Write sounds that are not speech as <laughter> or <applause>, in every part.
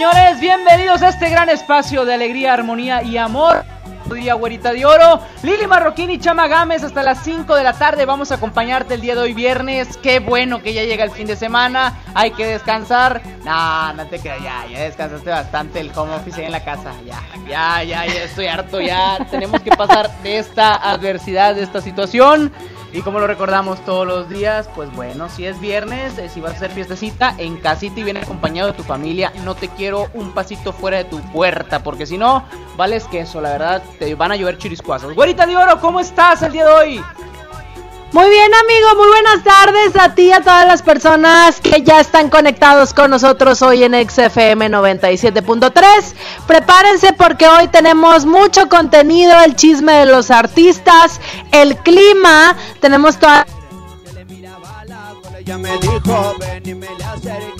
señores, bienvenidos a este gran espacio de alegría, armonía y amor. Día Güerita de Oro, Lili Marroquín y Chama Gámez hasta las 5 de la tarde. Vamos a acompañarte el día de hoy, viernes. Qué bueno que ya llega el fin de semana. Hay que descansar. No, no te creas, ya, ya descansaste bastante el home office ahí en la casa. Ya, ya, ya, ya estoy harto. Ya <laughs> tenemos que pasar de esta adversidad, de esta situación. Y como lo recordamos todos los días, pues bueno, si es viernes, eh, si vas a hacer fiestecita, en casita y viene acompañado de tu familia, no te quiero un pasito fuera de tu puerta, porque si no, vales queso, la verdad, te van a llover chiriscuazos. Güerita de oro, ¿cómo estás el día de hoy? Muy bien, amigo, muy buenas tardes a ti y a todas las personas que ya están conectados con nosotros hoy en XFM 97.3. Prepárense porque hoy tenemos mucho contenido, el chisme de los artistas, el clima, tenemos toda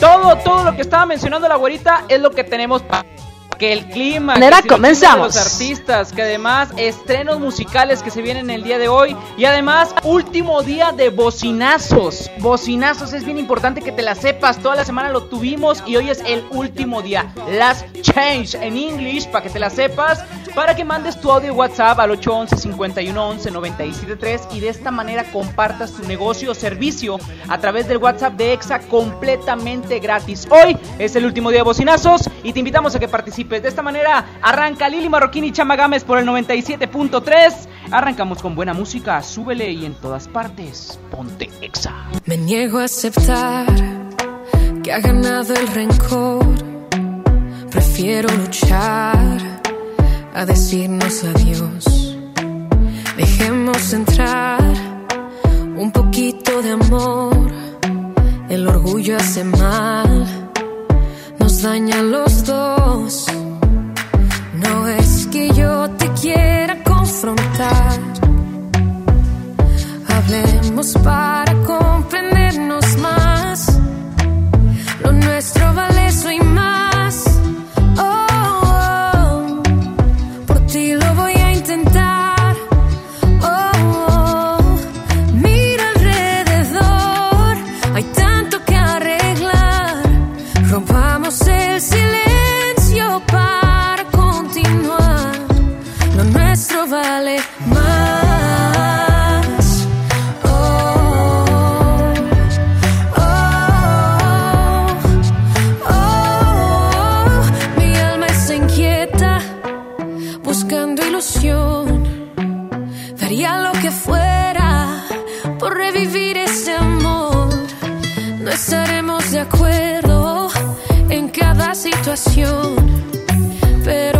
Todo, todo lo que estaba mencionando la güerita es lo que tenemos para que el clima, Manera, que comenzamos. los artistas, que además estrenos musicales que se vienen el día de hoy y además último día de bocinazos. Bocinazos es bien importante que te la sepas. Toda la semana lo tuvimos y hoy es el último día. Last change en English para que te la sepas, para que mandes tu audio WhatsApp al 811 5111 973 y de esta manera compartas tu negocio o servicio a través del WhatsApp de EXA completamente gratis. Hoy es el último día de bocinazos y te invitamos a que participes. De esta manera arranca Lili Marroquín y Chama por el 97.3. Arrancamos con buena música, súbele y en todas partes, ponte EXA. Me niego a aceptar que ha ganado el rencor. Prefiero luchar a decirnos adiós. Dejemos entrar un poquito de amor. El orgullo hace mal, nos daña a los dos. Yo te quiera confrontar. Hablemos para comprendernos más. Lo nuestro vale eso y situación, pero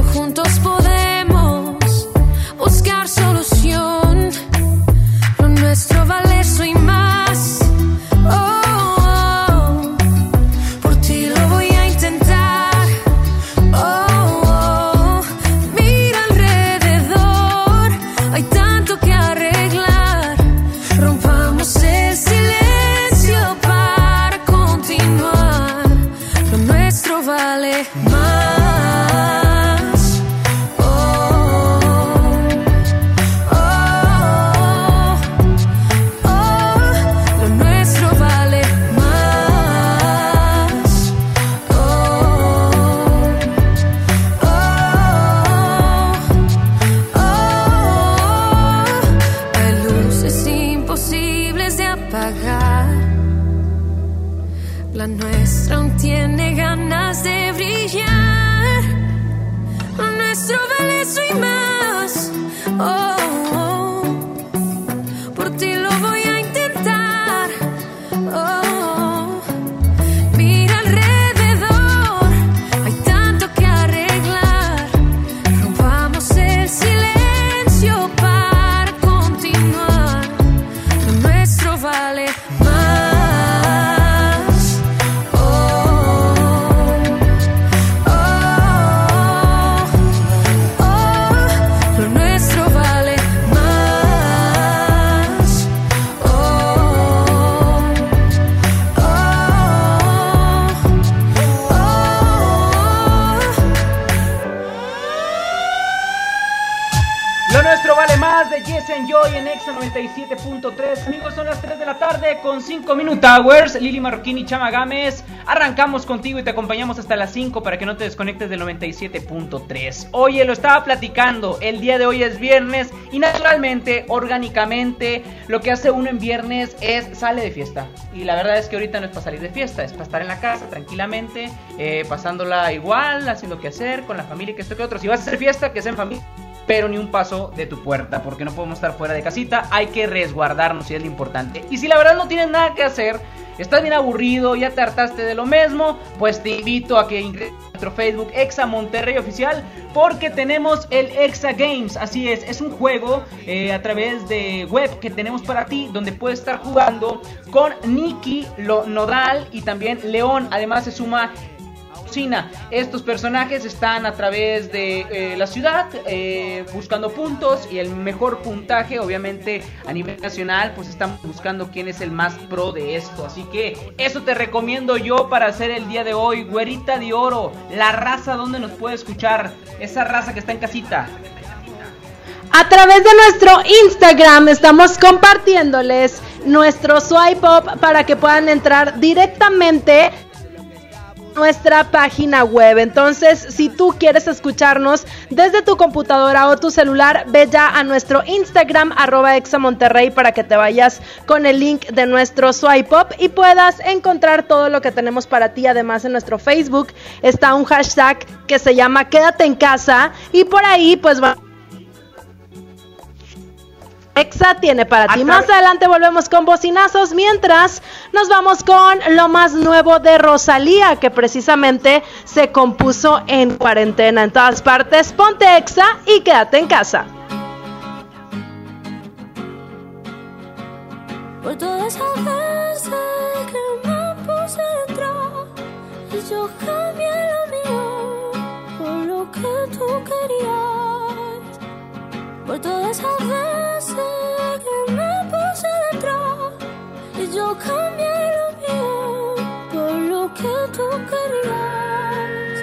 5 Minute Hours. Lili Marroquín y Chama Gámez. Arrancamos contigo y te acompañamos hasta las 5 para que no te desconectes del 97.3. Oye, lo estaba platicando. El día de hoy es viernes y naturalmente, orgánicamente, lo que hace uno en viernes es sale de fiesta. Y la verdad es que ahorita no es para salir de fiesta, es para estar en la casa tranquilamente, eh, pasándola igual, haciendo que hacer con la familia, que esto que otro. Si vas a hacer fiesta, que sea en familia pero ni un paso de tu puerta, porque no podemos estar fuera de casita, hay que resguardarnos y es lo importante. Y si la verdad no tienes nada que hacer, estás bien aburrido, ya te hartaste de lo mismo, pues te invito a que ingreses a nuestro Facebook Exa Monterrey Oficial, porque tenemos el Exa Games, así es, es un juego eh, a través de web que tenemos para ti, donde puedes estar jugando con Nicky, Nodal y también León, además se suma estos personajes están a través de eh, la ciudad eh, buscando puntos y el mejor puntaje, obviamente a nivel nacional, pues estamos buscando quién es el más pro de esto. Así que eso te recomiendo yo para hacer el día de hoy. Güerita de oro, la raza donde nos puede escuchar, esa raza que está en casita. A través de nuestro Instagram estamos compartiéndoles nuestro swipe up para que puedan entrar directamente nuestra página web. Entonces, si tú quieres escucharnos desde tu computadora o tu celular, ve ya a nuestro Instagram, arroba examonterrey, para que te vayas con el link de nuestro swipe up y puedas encontrar todo lo que tenemos para ti. Además, en nuestro Facebook está un hashtag que se llama Quédate en casa y por ahí, pues va Exa tiene para ti. Más adelante volvemos con bocinazos, mientras nos vamos con lo más nuevo de Rosalía, que precisamente se compuso en cuarentena en todas partes. Ponte Exa y quédate en casa. Por todas esas veces que me puse detrás y yo cambié lo mío por lo que tú querías. Por todas esas yo cambié lo mío por lo que tú querías.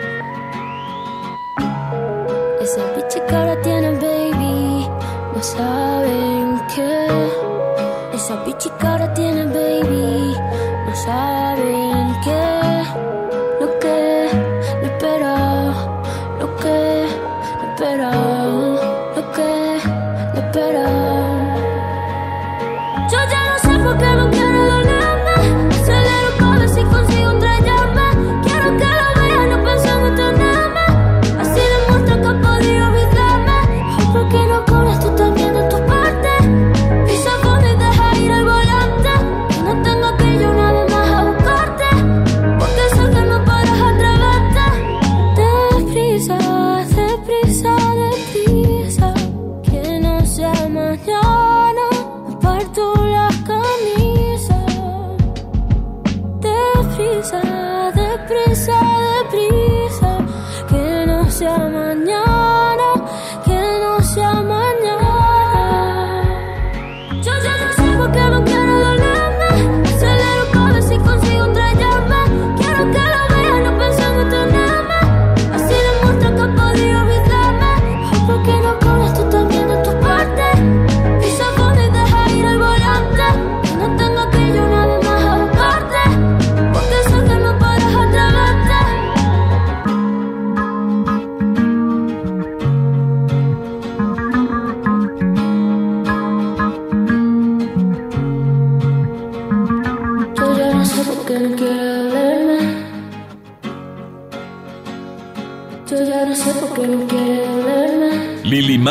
Esa bicha que ahora tiene baby, no saben qué. Esa bicha que ahora tiene baby, no saben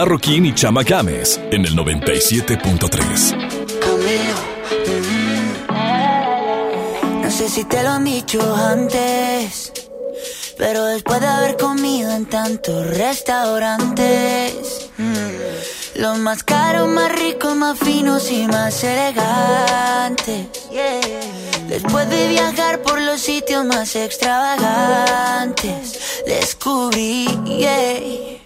Marroquín y Chama Games en el 97.3. Cameo. Mm. No sé si te lo han dicho antes, pero después de haber comido en tantos restaurantes, mm, los más caros, más ricos, más finos y más elegantes. yeah. Después de viajar por los sitios más extravagantes, descubrí yeah,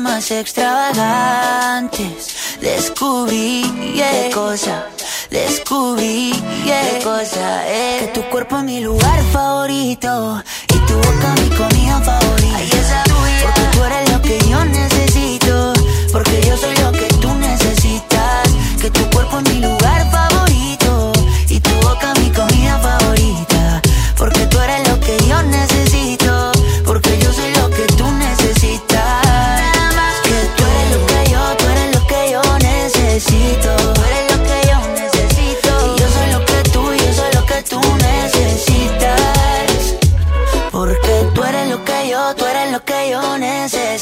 Más extravagantes, descubrí qué cosa, descubrí qué cosa es. Que tu cuerpo es mi lugar favorito y tu boca mi comida favorita. Ay, esa tuya. Porque tú eres lo que yo necesito, porque yo soy lo que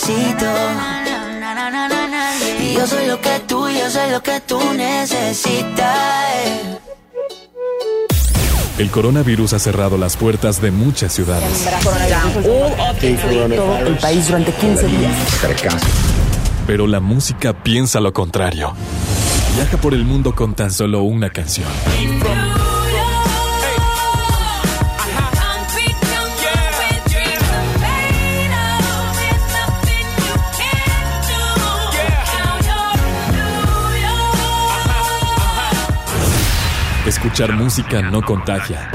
necesito. Y yo soy lo que tú, yo soy lo que tú necesitas. El coronavirus ha cerrado las puertas de muchas ciudades. el país durante 15 días. Pero la música piensa lo contrario. Viaja por el mundo con tan solo una canción. Escuchar música no contagia.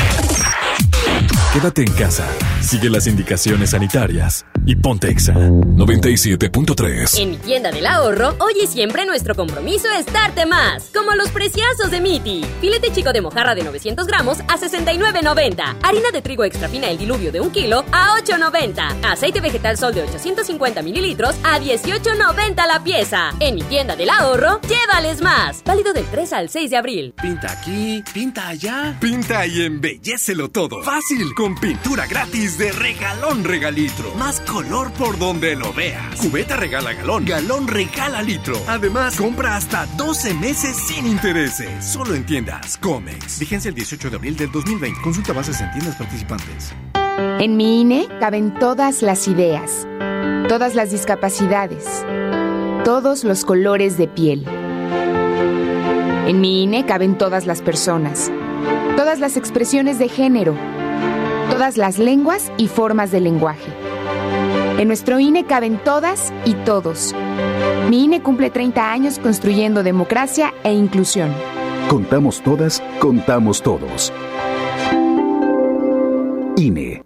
Quédate en casa, sigue las indicaciones sanitarias y ponte Exa 97.3. En mi tienda del ahorro, hoy y siempre nuestro compromiso es darte más. Como los preciazos de Miti. Filete chico de mojarra de 900 gramos a 69.90. Harina de trigo extra fina el diluvio de un kilo a 8.90. Aceite vegetal sol de 850 mililitros a 18.90 la pieza. En mi tienda del ahorro, llévales más. Válido del 3 al 6 de abril. Pinta aquí, pinta allá. Pinta y embellecelo todo. Fácil, con pintura gratis de regalón regalitro. Más color por donde lo veas. Cubeta regala galón, galón regala litro. Además, compra hasta 12 meses sin intereses. Solo en tiendas Comex. Vigencia el 18 de abril del 2020. Consulta bases en tiendas participantes. En mi INE caben todas las ideas, todas las discapacidades, todos los colores de piel. En mi INE caben todas las personas, todas las expresiones de género, todas las lenguas y formas de lenguaje. En nuestro INE caben todas y todos. Mi INE cumple 30 años construyendo democracia e inclusión. Contamos todas, contamos todos. INE.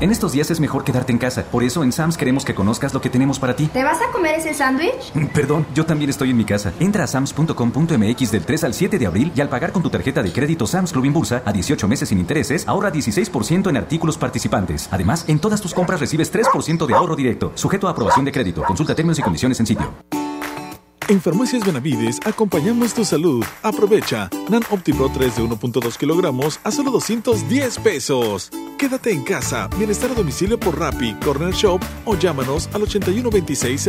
En estos días es mejor quedarte en casa. Por eso en Sam's queremos que conozcas lo que tenemos para ti. ¿Te vas a comer ese sándwich? Perdón, yo también estoy en mi casa. Entra a sams.com.mx del 3 al 7 de abril y al pagar con tu tarjeta de crédito Sam's Club Impulsa a 18 meses sin intereses, ahorra 16% en artículos participantes. Además, en todas tus compras recibes 3% de ahorro directo, sujeto a aprobación de crédito. Consulta términos y condiciones en sitio. En Farmacias Benavides acompañamos tu salud. Aprovecha Nan OptiPro 3 de 1.2 kilogramos a solo 210 pesos. Quédate en casa, bienestar a domicilio por Rappi, Corner Shop o llámanos al 81 26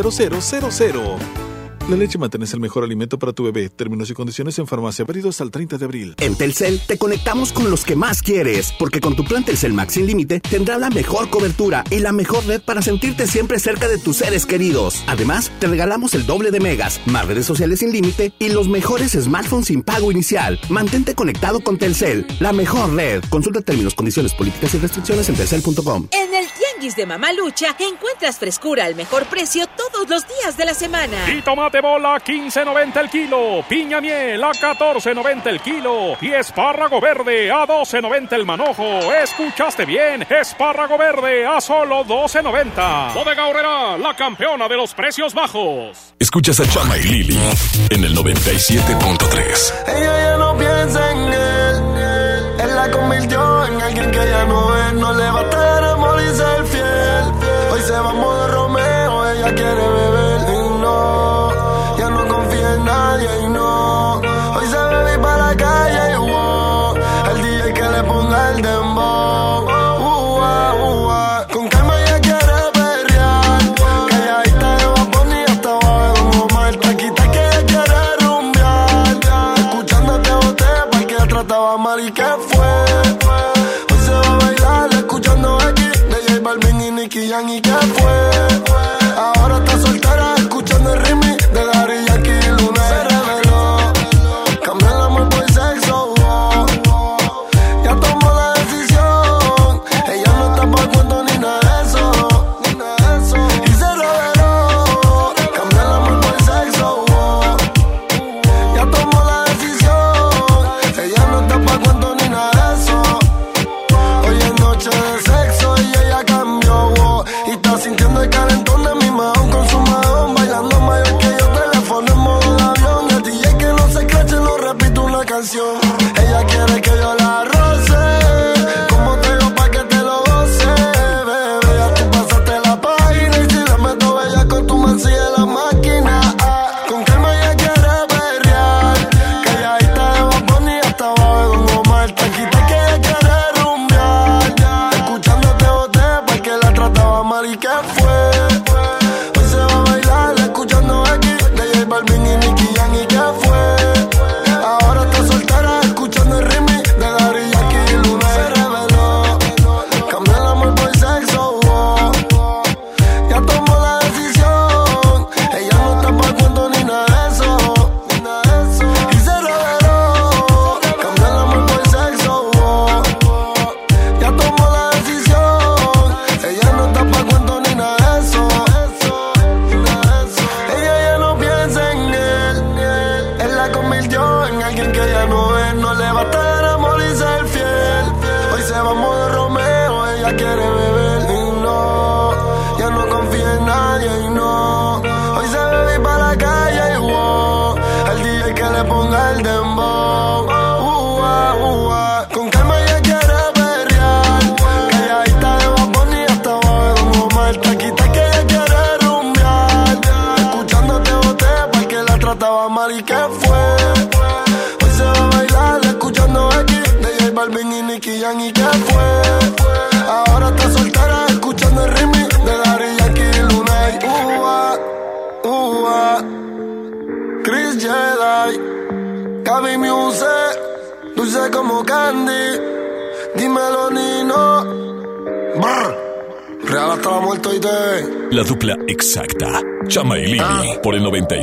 La leche materna es el mejor alimento para tu bebé. Términos y condiciones en farmacia válidos al 30 de abril. En Telcel te conectamos con los que más quieres, porque con tu plan Telcel Max sin límite tendrás la mejor cobertura y la mejor red para sentirte siempre cerca de tus seres queridos. Además, te regalamos el doble de megas, más redes sociales sin límite y los mejores smartphones sin pago inicial. Mantente conectado con Telcel, la mejor red. Consulta términos, condiciones, políticas y restricciones en telcel.com. En el Tianguis de Mamalucha encuentras frescura al mejor precio todos los días de la semana. Y tomate bola a 15.90 el kilo, piña miel a 14.90 el kilo y espárrago verde a 12.90 el manojo. ¿Escuchaste bien? Espárrago verde a solo 12.90. Bodega Horrera, la campeona de los precios bajos. Escuchas a Chama y Lili en el 97.3. Ella ya no piensa en él, él la convirtió en alguien que ya no es, no le va a estar amor y ser fiel. Hoy se va a modo Romeo, ella quiere beber y no, ya no confía en nadie y no. Hoy se bebe para la calle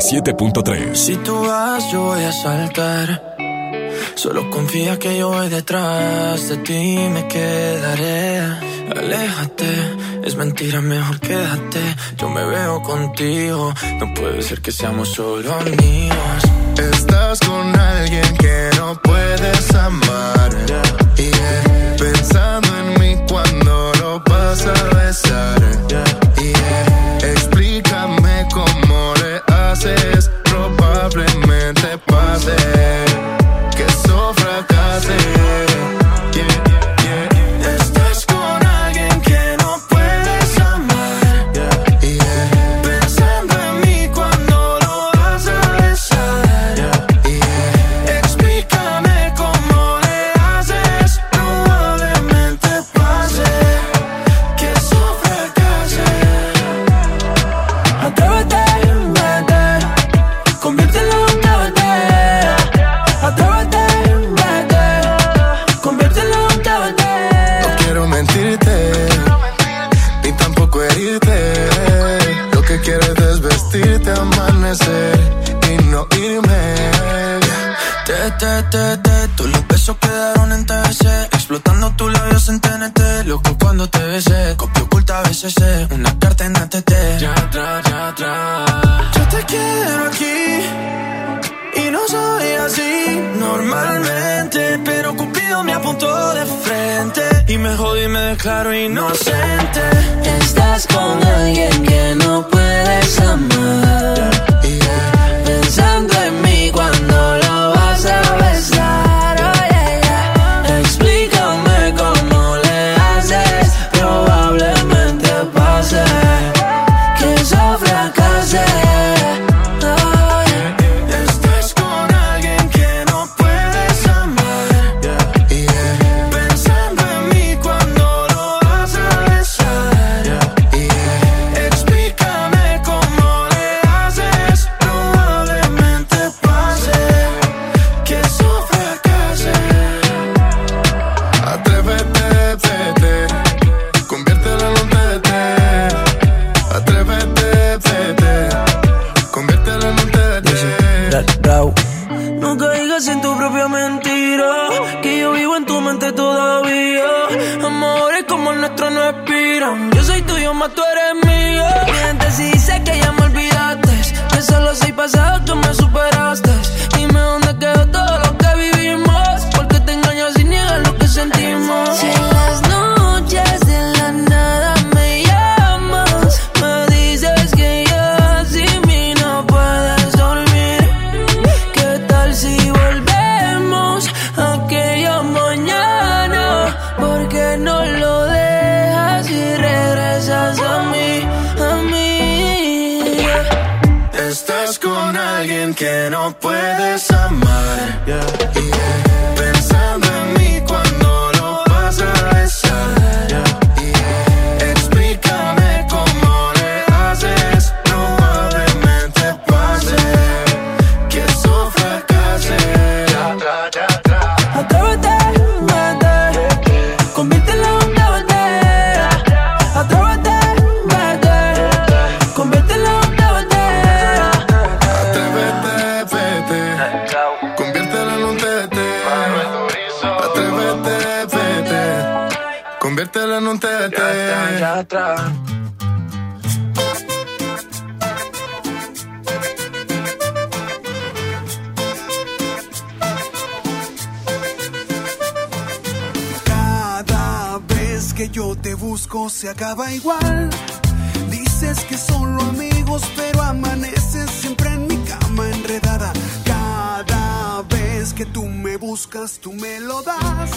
97.3. Si tú vas, yo voy a saltar. Solo confía que yo voy detrás de ti me quedaré. Aléjate, es mentira, mejor quédate. Yo me veo contigo, no puede ser que seamos solo amigos. Estás con alguien que no puedes amar. Yeah. Pensando Cada vez que tú me buscas, tú me lo das.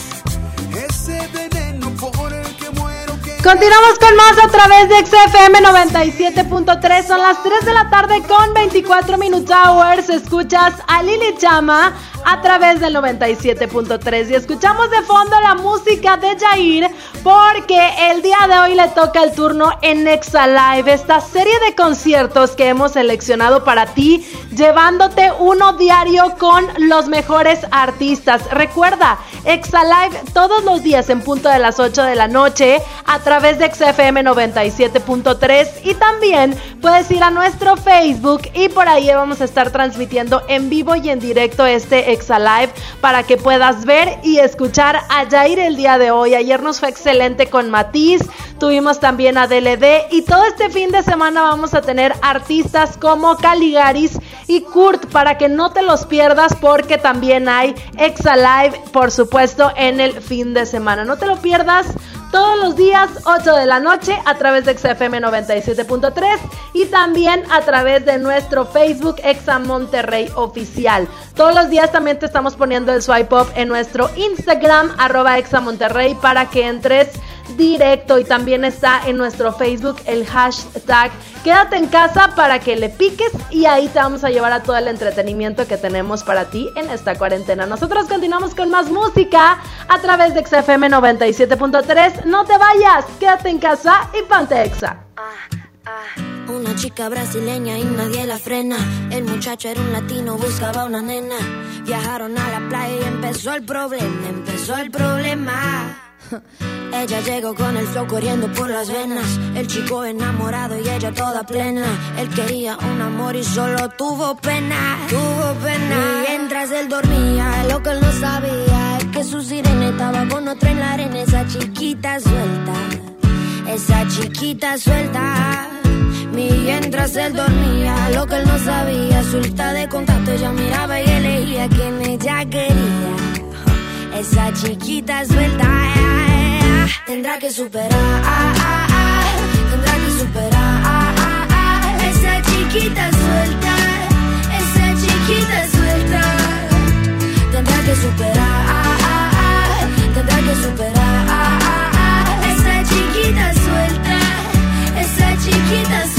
Continuamos con más a través de XFM 97.3. Son las 3 de la tarde con 24 Minute Hours. Escuchas a Lili Chama a través del 97.3. Y escuchamos de fondo la música de Jair porque el día de hoy le toca el turno en Exa Live, esta serie de conciertos que hemos seleccionado para ti, llevándote uno diario con los mejores artistas. Recuerda, Exa Live todos los días en punto de las 8 de la noche a través de XFM 97.3 y también puedes ir a nuestro Facebook y por ahí vamos a estar transmitiendo en vivo y en directo este Exa Live para que puedas ver y escuchar a Jair el día de hoy. Ayer nos fue excelente con Matiz, tuvimos también a DLD y todo este fin de semana vamos a tener artistas como Caligaris y Kurt para que no te los pierdas porque también hay Exa Live, por supuesto, en el fin de semana. No te lo pierdas todos los días 8 de la noche a través de XFM 97.3 y también a través de nuestro Facebook Exa Monterrey Oficial. Todos los días también te estamos poniendo el swipe up en nuestro Instagram arroba Exa para que entres directo y también está en nuestro Facebook el hashtag quédate en casa para que le piques y ahí te vamos a llevar a todo el entretenimiento que tenemos para ti en esta cuarentena. Nosotros continuamos con más música a través de XFM 97.3. No te vayas, quédate en casa y ponte Exa. Una chica brasileña y nadie la frena. El muchacho era un latino, buscaba una nena. Viajaron a la playa y empezó el problema, empezó el problema. <laughs> Ella llegó con el flow corriendo por las venas. El chico enamorado y ella toda plena. Él quería un amor y solo tuvo pena. Tuvo pena. Mientras él dormía, lo que él no sabía es que su sirena estaba con otra en la arena. Esa chiquita suelta. Esa chiquita suelta. Mientras él dormía, lo que él no sabía, suelta de contacto, ella miraba y elegía quien ella quería. Esa chiquita suelta tendrá que superar, tendrá que superar. Esa chiquita suelta, esa chiquita suelta, tendrá que superar, tendrá que superar. Esa chiquita suelta, esa chiquita suelta.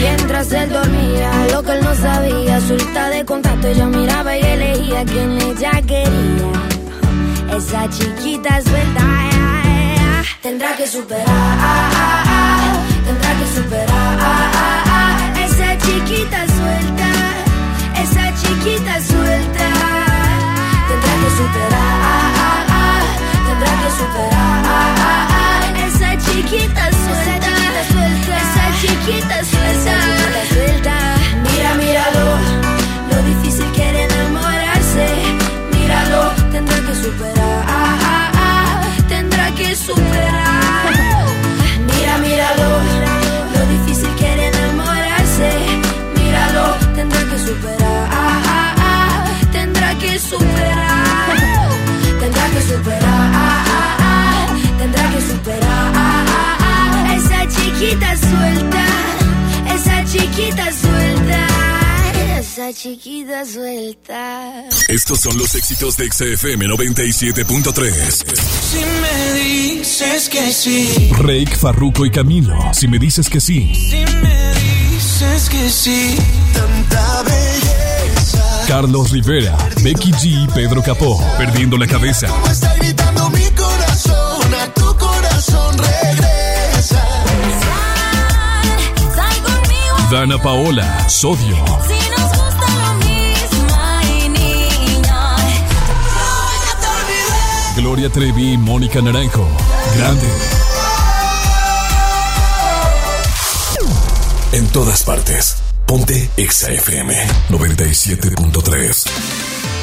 Mientras él dormía, lo que él no sabía, suelta de contacto, ella miraba y elegía quien ella quería. Esa chiquita suelta, tendrá que superar, tendrá que superar. Esa chiquita suelta, esa chiquita suelta, tendrá que superar, tendrá que superar. Esa chiquita suelta, esa chiquita suelta, superar, tendrá que superar. Mira, míralo, lo difícil que era enamorarse. Míralo, tendrá que superar, tendrá que superar, tendrá que superar, tendrá que superar. Esa chiquita suelta, esa chiquita suelta, esa chiquita suelta. Estos son los éxitos de XFM 97.3. Si me dices que sí, Rake, Farruko y Camilo. Si me dices que sí. si me dices que sí, tanta belleza. Carlos Rivera, Becky G y Pedro Capó. Perdiendo la cabeza. Está gritando mi corazón, a tu corazón regresa. Sal conmigo Dana Paola, Sodio. Gloria Trevi Mónica Naranjo. Grande. En todas partes. Ponte XFM 97.3.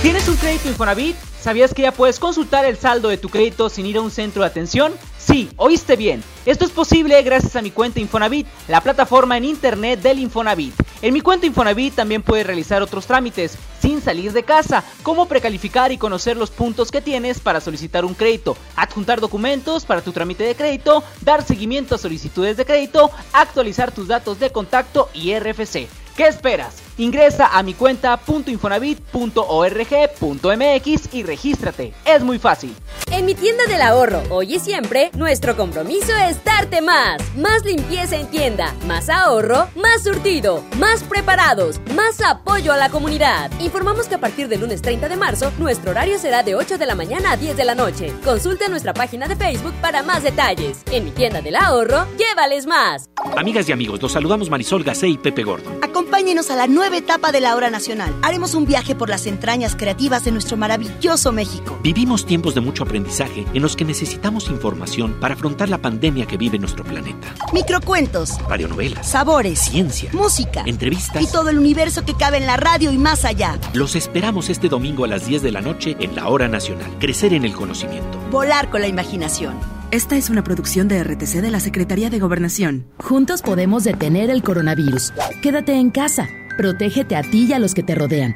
¿Tienes un crédito Infonavit? ¿Sabías que ya puedes consultar el saldo de tu crédito sin ir a un centro de atención? Sí, oíste bien. Esto es posible gracias a mi cuenta Infonavit, la plataforma en internet del Infonavit. En mi cuenta Infonavit también puedes realizar otros trámites sin salir de casa, como precalificar y conocer los puntos que tienes para solicitar un crédito, adjuntar documentos para tu trámite de crédito, dar seguimiento a solicitudes de crédito, actualizar tus datos de contacto y RFC. ¿Qué esperas? Ingresa a mi cuenta .infonavit.org.mx y regístrate. Es muy fácil. En mi tienda del ahorro, hoy y siempre, nuestro compromiso es darte más. Más limpieza en tienda, más ahorro, más surtido, más preparados, más apoyo a la comunidad. Informamos que a partir del lunes 30 de marzo, nuestro horario será de 8 de la mañana a 10 de la noche. Consulta nuestra página de Facebook para más detalles. En mi tienda del ahorro, llévales más. Amigas y amigos, los saludamos Marisol Gacé y Pepe Gordon. Acompáñenos a la nueva etapa de la hora nacional. Haremos un viaje por las entrañas creativas de nuestro maravilloso México. Vivimos tiempos de mucho aprendizaje en los que necesitamos información para afrontar la pandemia que vive nuestro planeta. Microcuentos, Radionovelas, sabores, ciencia, música entrevistas. y todo el universo que cabe en la radio y más allá. Los esperamos este domingo a las 10 de la noche en la Hora Nacional. Crecer en el conocimiento. Volar con la imaginación. Esta es una producción de RTC de la Secretaría de Gobernación. Juntos podemos detener el coronavirus. Quédate en casa. Protégete a ti y a los que te rodean.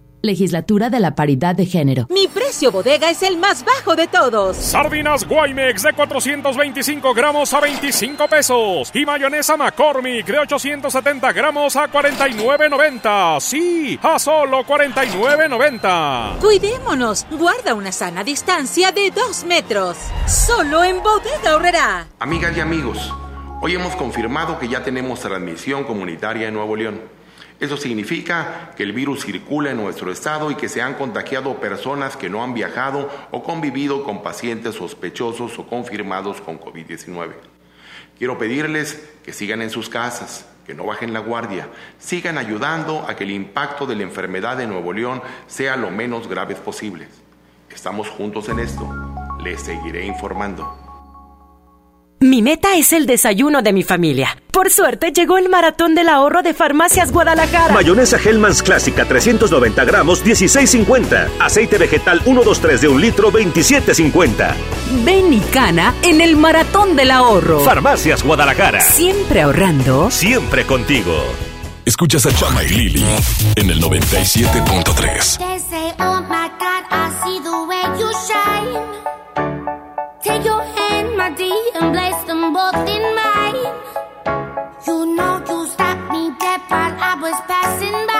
Legislatura de la Paridad de Género. Mi precio bodega es el más bajo de todos. Sardinas Guaymex de 425 gramos a 25 pesos. Y mayonesa McCormick de 870 gramos a 49.90. Sí, a solo 49.90. Cuidémonos. Guarda una sana distancia de 2 metros. Solo en Bodega Horrera. Amigas y amigos, hoy hemos confirmado que ya tenemos transmisión comunitaria en Nuevo León. Eso significa que el virus circula en nuestro estado y que se han contagiado personas que no han viajado o convivido con pacientes sospechosos o confirmados con COVID-19. Quiero pedirles que sigan en sus casas, que no bajen la guardia, sigan ayudando a que el impacto de la enfermedad de Nuevo León sea lo menos grave posible. Estamos juntos en esto. Les seguiré informando. Mi meta es el desayuno de mi familia. Por suerte llegó el maratón del ahorro de Farmacias Guadalajara. Mayonesa Hellmann's clásica 390 gramos 16.50. Aceite vegetal 123 de un litro 27.50. Ven y cana en el maratón del ahorro. Farmacias Guadalajara. Siempre ahorrando. Siempre contigo. Escuchas a Chama y Lili en el 97.3. them both in mine. You know you stopped me dead while I was passing by.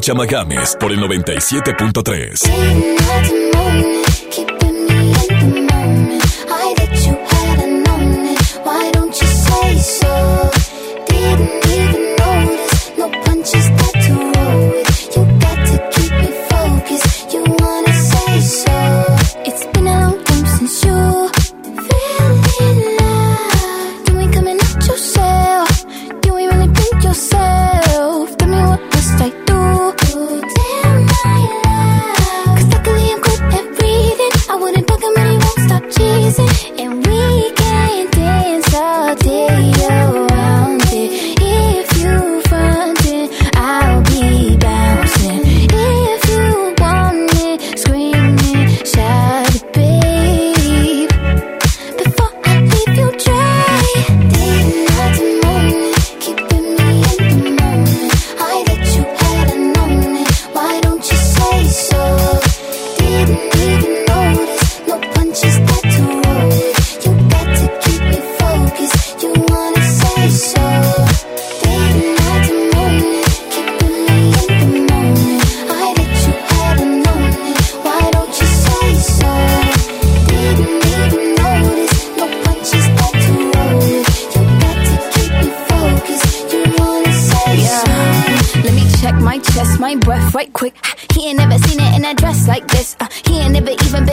Chama Games por el 97.3.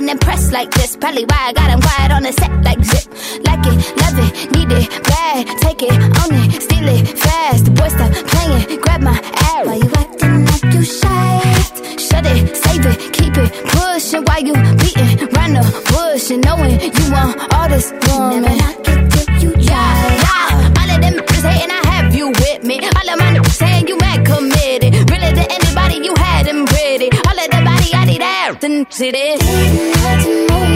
been impressed like this. Probably why I got him quiet on the set like zip. Like it, love it, need it, bad. Take it, own it, steal it, fast. The boy stop playing, grab my ass. Why you acting like you shy? Shut it, save it, keep it pushing while you beating round the bush and knowing you want all this woman. consider it.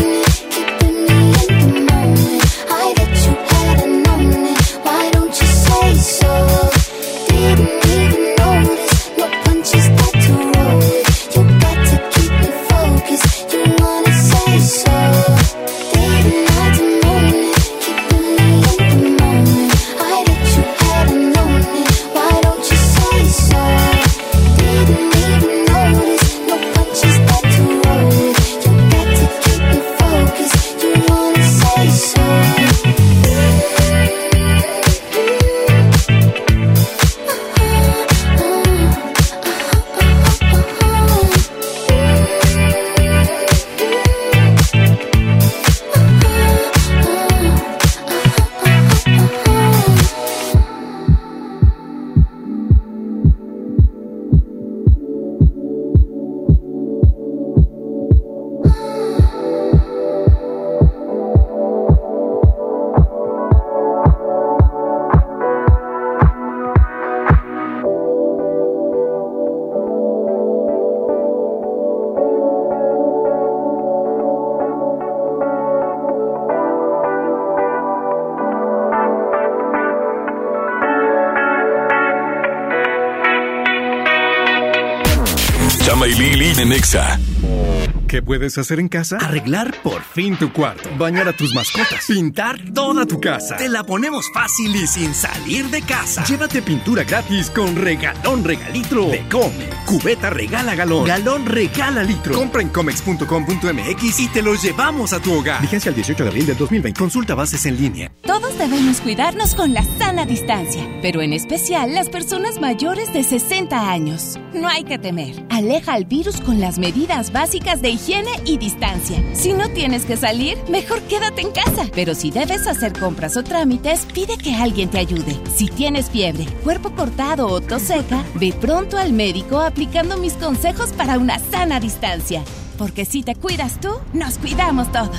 Puedes hacer en casa? Arreglar por fin tu cuarto. Bañar a tus mascotas. Pintar toda tu casa. Te la ponemos fácil y sin salir de casa. Llévate pintura gratis con regalón regalitro de Comex. Cubeta regala galón. Galón regala litro. Compra en comex.com.mx y te lo llevamos a tu hogar. Vigencia el 18 de abril del 2020. Consulta bases en línea. Todos debemos cuidarnos con la sana distancia, pero en especial las personas mayores de 60 años. No hay que temer. Aleja al virus con las medidas básicas de higiene y distancia. Si no tienes que salir, mejor quédate en casa. Pero si debes hacer compras o trámites, pide que alguien te ayude. Si tienes fiebre, cuerpo cortado o tos seca, ve pronto al médico aplicando mis consejos para una sana distancia. Porque si te cuidas tú, nos cuidamos todos.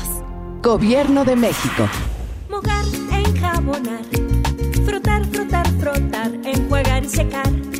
Gobierno de México. Mojar, enjabonar, frotar, frotar, frotar, enjuagar y secar.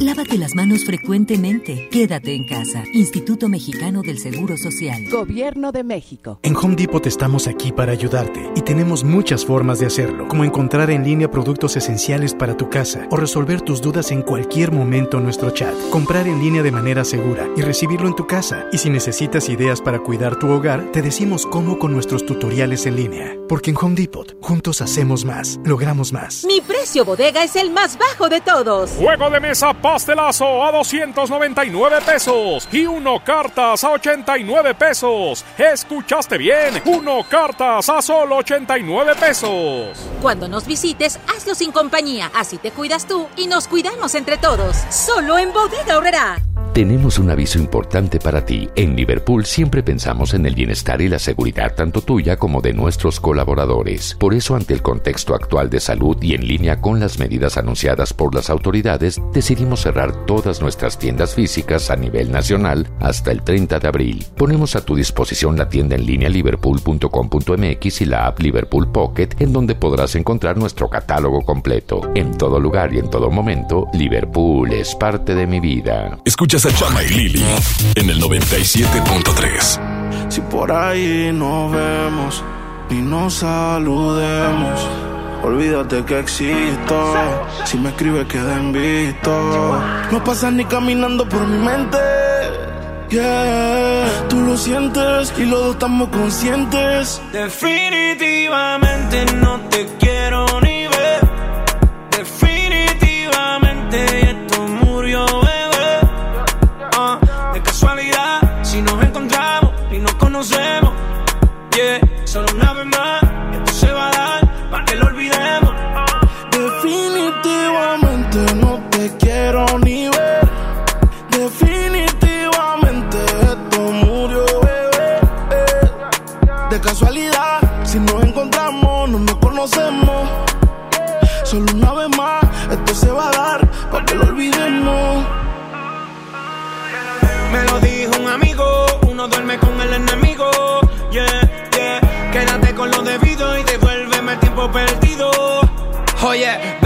Lávate las manos frecuentemente. Quédate en casa. Instituto Mexicano del Seguro Social. Gobierno de México. En Home Depot estamos aquí para ayudarte y tenemos muchas formas de hacerlo, como encontrar en línea productos esenciales para tu casa o resolver tus dudas en cualquier momento en nuestro chat, comprar en línea de manera segura y recibirlo en tu casa. Y si necesitas ideas para cuidar tu hogar, te decimos cómo con nuestros tutoriales en línea. Porque en Home Depot, juntos hacemos más, logramos más. Mi precio bodega es el más bajo de todos. Juego de mesa pastelazo a 299 pesos y uno cartas a 89 pesos. ¿Escuchaste bien? Uno cartas a solo 89 pesos. Cuando nos visites, hazlo sin compañía. Así te cuidas tú y nos cuidamos entre todos. Solo en Bodega Horrera. Tenemos un aviso importante para ti. En Liverpool siempre pensamos en el bienestar y la seguridad tanto tuya como de nuestros colaboradores. Por eso, ante el contexto actual de salud y en línea con las medidas anunciadas por las autoridades, decidimos cerrar todas nuestras tiendas físicas a nivel nacional hasta el 30 de abril. Ponemos a tu disposición la tienda en línea liverpool.com.mx y la app Liverpool Pocket, en donde podrás encontrar nuestro catálogo completo. En todo lugar y en todo momento, Liverpool es parte de mi vida. Escuchas a Chama y Lili en el 97.3. Si por ahí nos vemos y nos saludemos, Olvídate que existo. Si me escribes, queda en visto. No pasas ni caminando por mi mente. Yeah, tú lo sientes y los dos estamos conscientes. Definitivamente no te quiero ni ver. Definitivamente esto murió, bebé. Ah, de casualidad, si nos encontramos y nos conocemos. Yeah, solo una vez más. No nos conocemos. Solo una vez más, esto se va a dar para que lo olvidemos. Me lo dijo un amigo, uno duerme con el enemigo. Yeah, yeah. Quédate con lo debido y devuélveme el tiempo perdido. Oye, a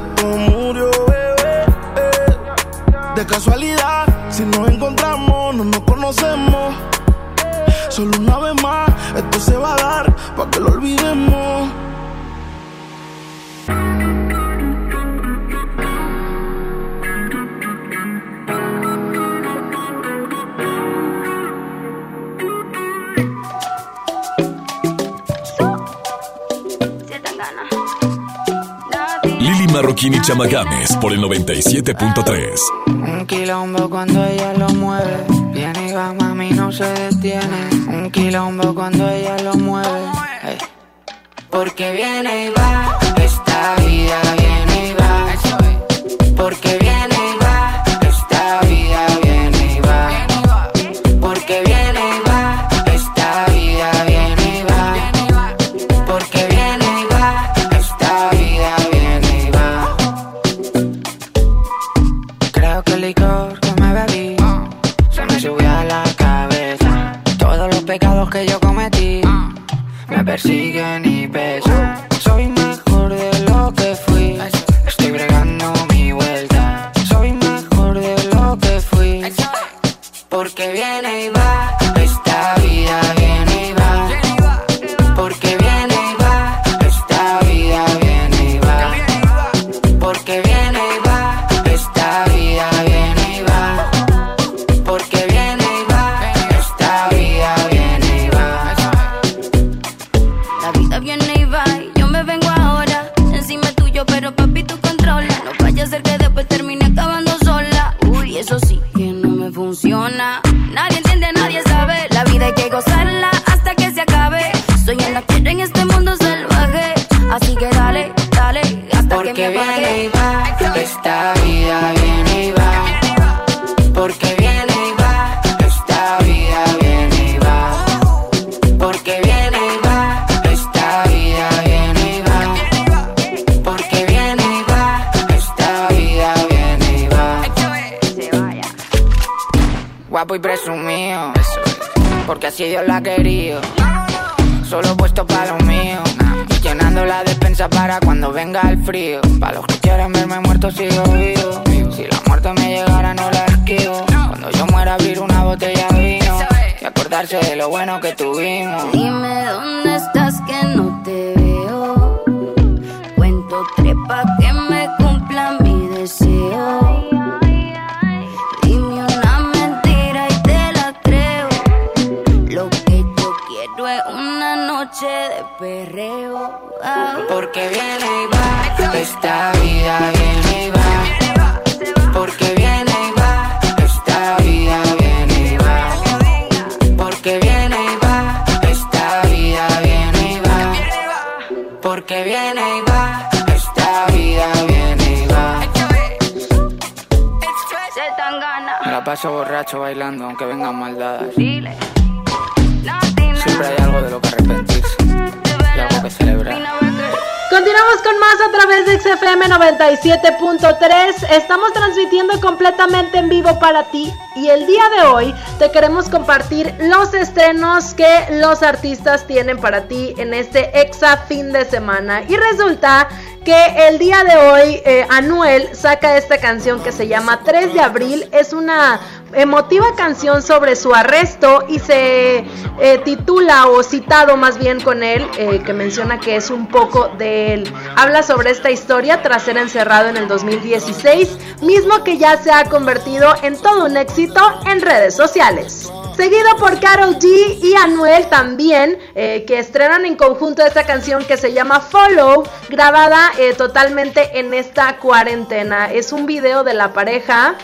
De casualidad, si nos encontramos, no nos conocemos. Solo una vez más, esto se va a dar para que lo olvidemos. Marroquín y Chamagames por el 97.3. Un quilombo cuando ella lo mueve. Viene y va, mami, no se detiene. Un quilombo cuando ella lo mueve. Ey. Porque viene y va, esta vida viene y va. Porque viene persiguen y pesan. XFM 97.3. Estamos transmitiendo completamente en vivo para ti y el día de hoy te queremos compartir los estrenos que los artistas tienen para ti en este Exa fin de semana. Y resulta que el día de hoy eh, Anuel saca esta canción que se llama 3 de abril. Es una emotiva canción sobre su arresto y se eh, titula o citado más bien con él eh, que menciona que es un poco de él. Habla sobre esta historia tras ser encerrado en el 2016, mismo que ya se ha convertido en todo un éxito en redes sociales. Seguido por Carol G y Anuel también, eh, que estrenan en conjunto esta canción que se llama Follow, grabada totalmente en esta cuarentena. Es un video de la pareja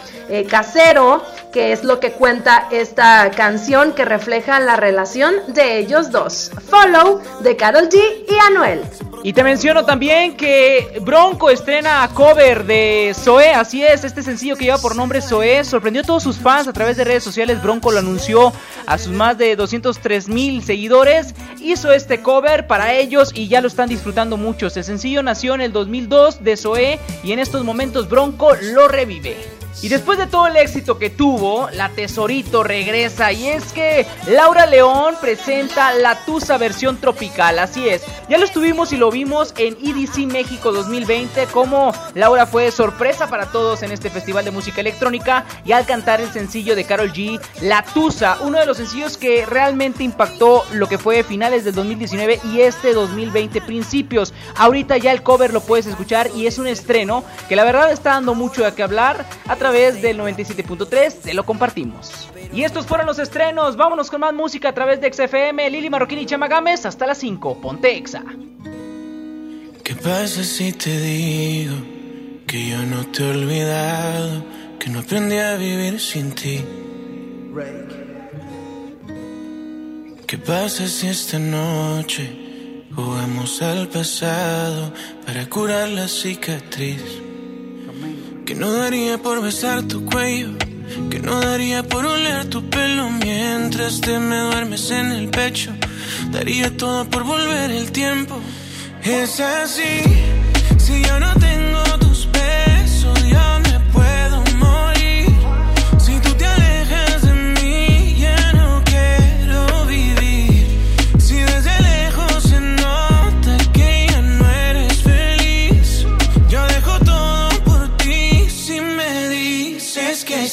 casero, que es lo que cuenta esta canción que refleja la relación de ellos dos. Follow de Carol G y Anuel. Y te menciono también que Bronco estrena cover de Zoé, así es, este sencillo que lleva por nombre Zoé sorprendió a todos sus fans a través de redes sociales, Bronco lo anunció a sus más de 203 mil seguidores, hizo este cover para ellos y ya lo están disfrutando muchos. El sencillo nació en el 2002 de Zoé y en estos momentos Bronco lo revive. Y después de todo el éxito que tuvo, la Tesorito regresa y es que Laura León presenta la Tusa versión tropical, así es. Ya lo estuvimos y lo vimos en EDC México 2020 como Laura fue sorpresa para todos en este festival de música electrónica y al cantar el sencillo de Carol G, La Tusa, uno de los sencillos que realmente impactó lo que fue finales del 2019 y este 2020 principios. Ahorita ya el cover lo puedes escuchar y es un estreno que la verdad está dando mucho de qué hablar a través del 97.3, te lo compartimos. Y estos fueron los estrenos, vámonos con más música a través de XFM, Lili Marroquín y Chama Gámez, hasta las 5, ponte Exa. ¿Qué pasa si te digo que yo no te he olvidado, que no aprendí a vivir sin ti? ¿Qué pasa si esta noche jugamos al pasado para curar la cicatriz? Que no daría por besar tu cuello, que no daría por oler tu pelo mientras te me duermes en el pecho. Daría todo por volver el tiempo. Es así, si yo no tengo tus besos,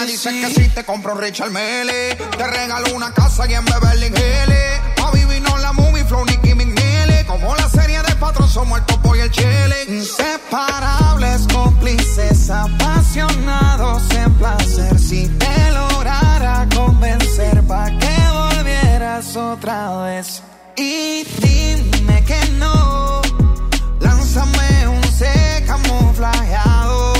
Me dices que sí, te compro Richard Mele. Te regalo una casa y en Beverly Hills. A vivir no la movie, flow, Nicky McNeely. Como la serie de patrón, somos el topo y el chile. Inseparables, cómplices, apasionados en placer. Si te lograra convencer, pa' que volvieras otra vez. Y dime que no. Lánzame un C camuflajeado.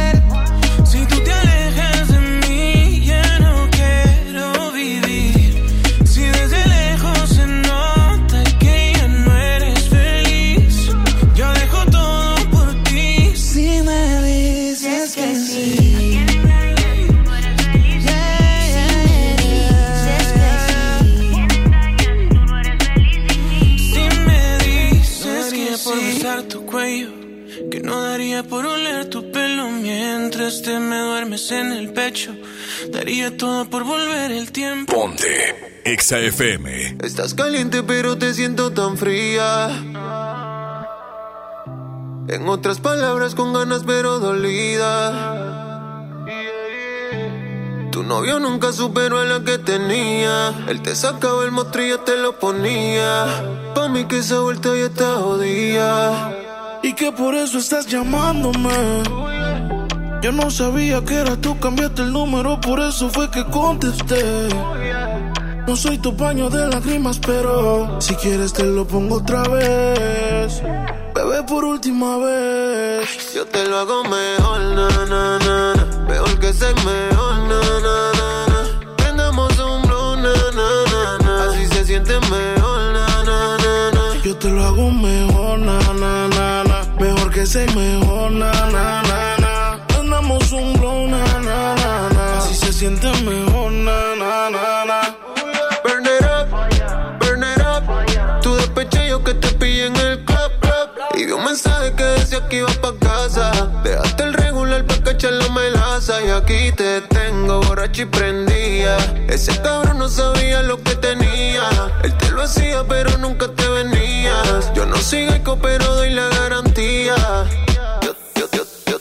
Daría por oler tu pelo mientras te me duermes en el pecho, daría todo por volver el tiempo. Ponte Exa FM. Estás caliente pero te siento tan fría. En otras palabras, con ganas pero dolida. Tu novio nunca superó a la que tenía. Él te sacaba el mostrillo, te lo ponía. Pa' mí que esa vuelta ya está jodida. Y que por eso estás llamándome. Yo no sabía que era tú, cambiaste el número, por eso fue que contesté. No soy tu paño de lágrimas, pero si quieres te lo pongo otra vez. Bebé, por última vez. Yo te lo hago mejor, na, na, na, na. Mejor que ser mejor, na, na, na, na. Prendamos un blow, na, na, na, na. Así se siente mejor, que ser mejor, na, na, na, na. Andamos un blow, na, na, na, na. Así se siente mejor, na, na, na, na. Burn it up, burn it up. Tu despeche yo que te pillé en el club, club. Y vi un mensaje que decía que iba pa' casa. Dejaste el Y aquí te tengo borracho y prendía. Ese cabrón no sabía lo que tenía. Él te lo hacía, pero nunca te venías. Yo no sigo eco, pero doy la garantía. Yo, yo, yo,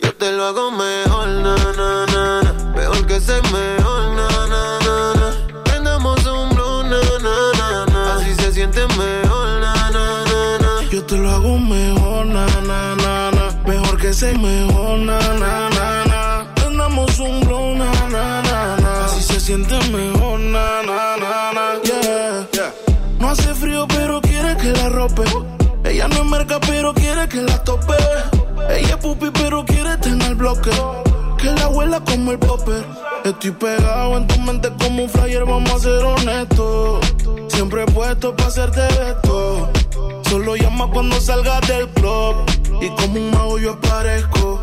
yo, te lo hago mejor, na, na, na. Mejor que ser mejor, na, na, na. Prendamos un blow, na, na, na. Así se siente mejor, na, na, na. Yo te lo hago mejor, na, na, na, na. Mejor que ser mejor, na. Así se siente mejor, na, na, na, na. Yeah. No hace frío, pero quiere que la rope. Ella no es merca, pero quiere que la tope. Ella es pupi, pero quiere tener bloque. Que la abuela como el popper. Estoy pegado en tu mente como un flyer, vamos a ser honestos. Siempre puesto para hacerte esto. Solo llama cuando salgas del club. Y como un mago yo aparezco.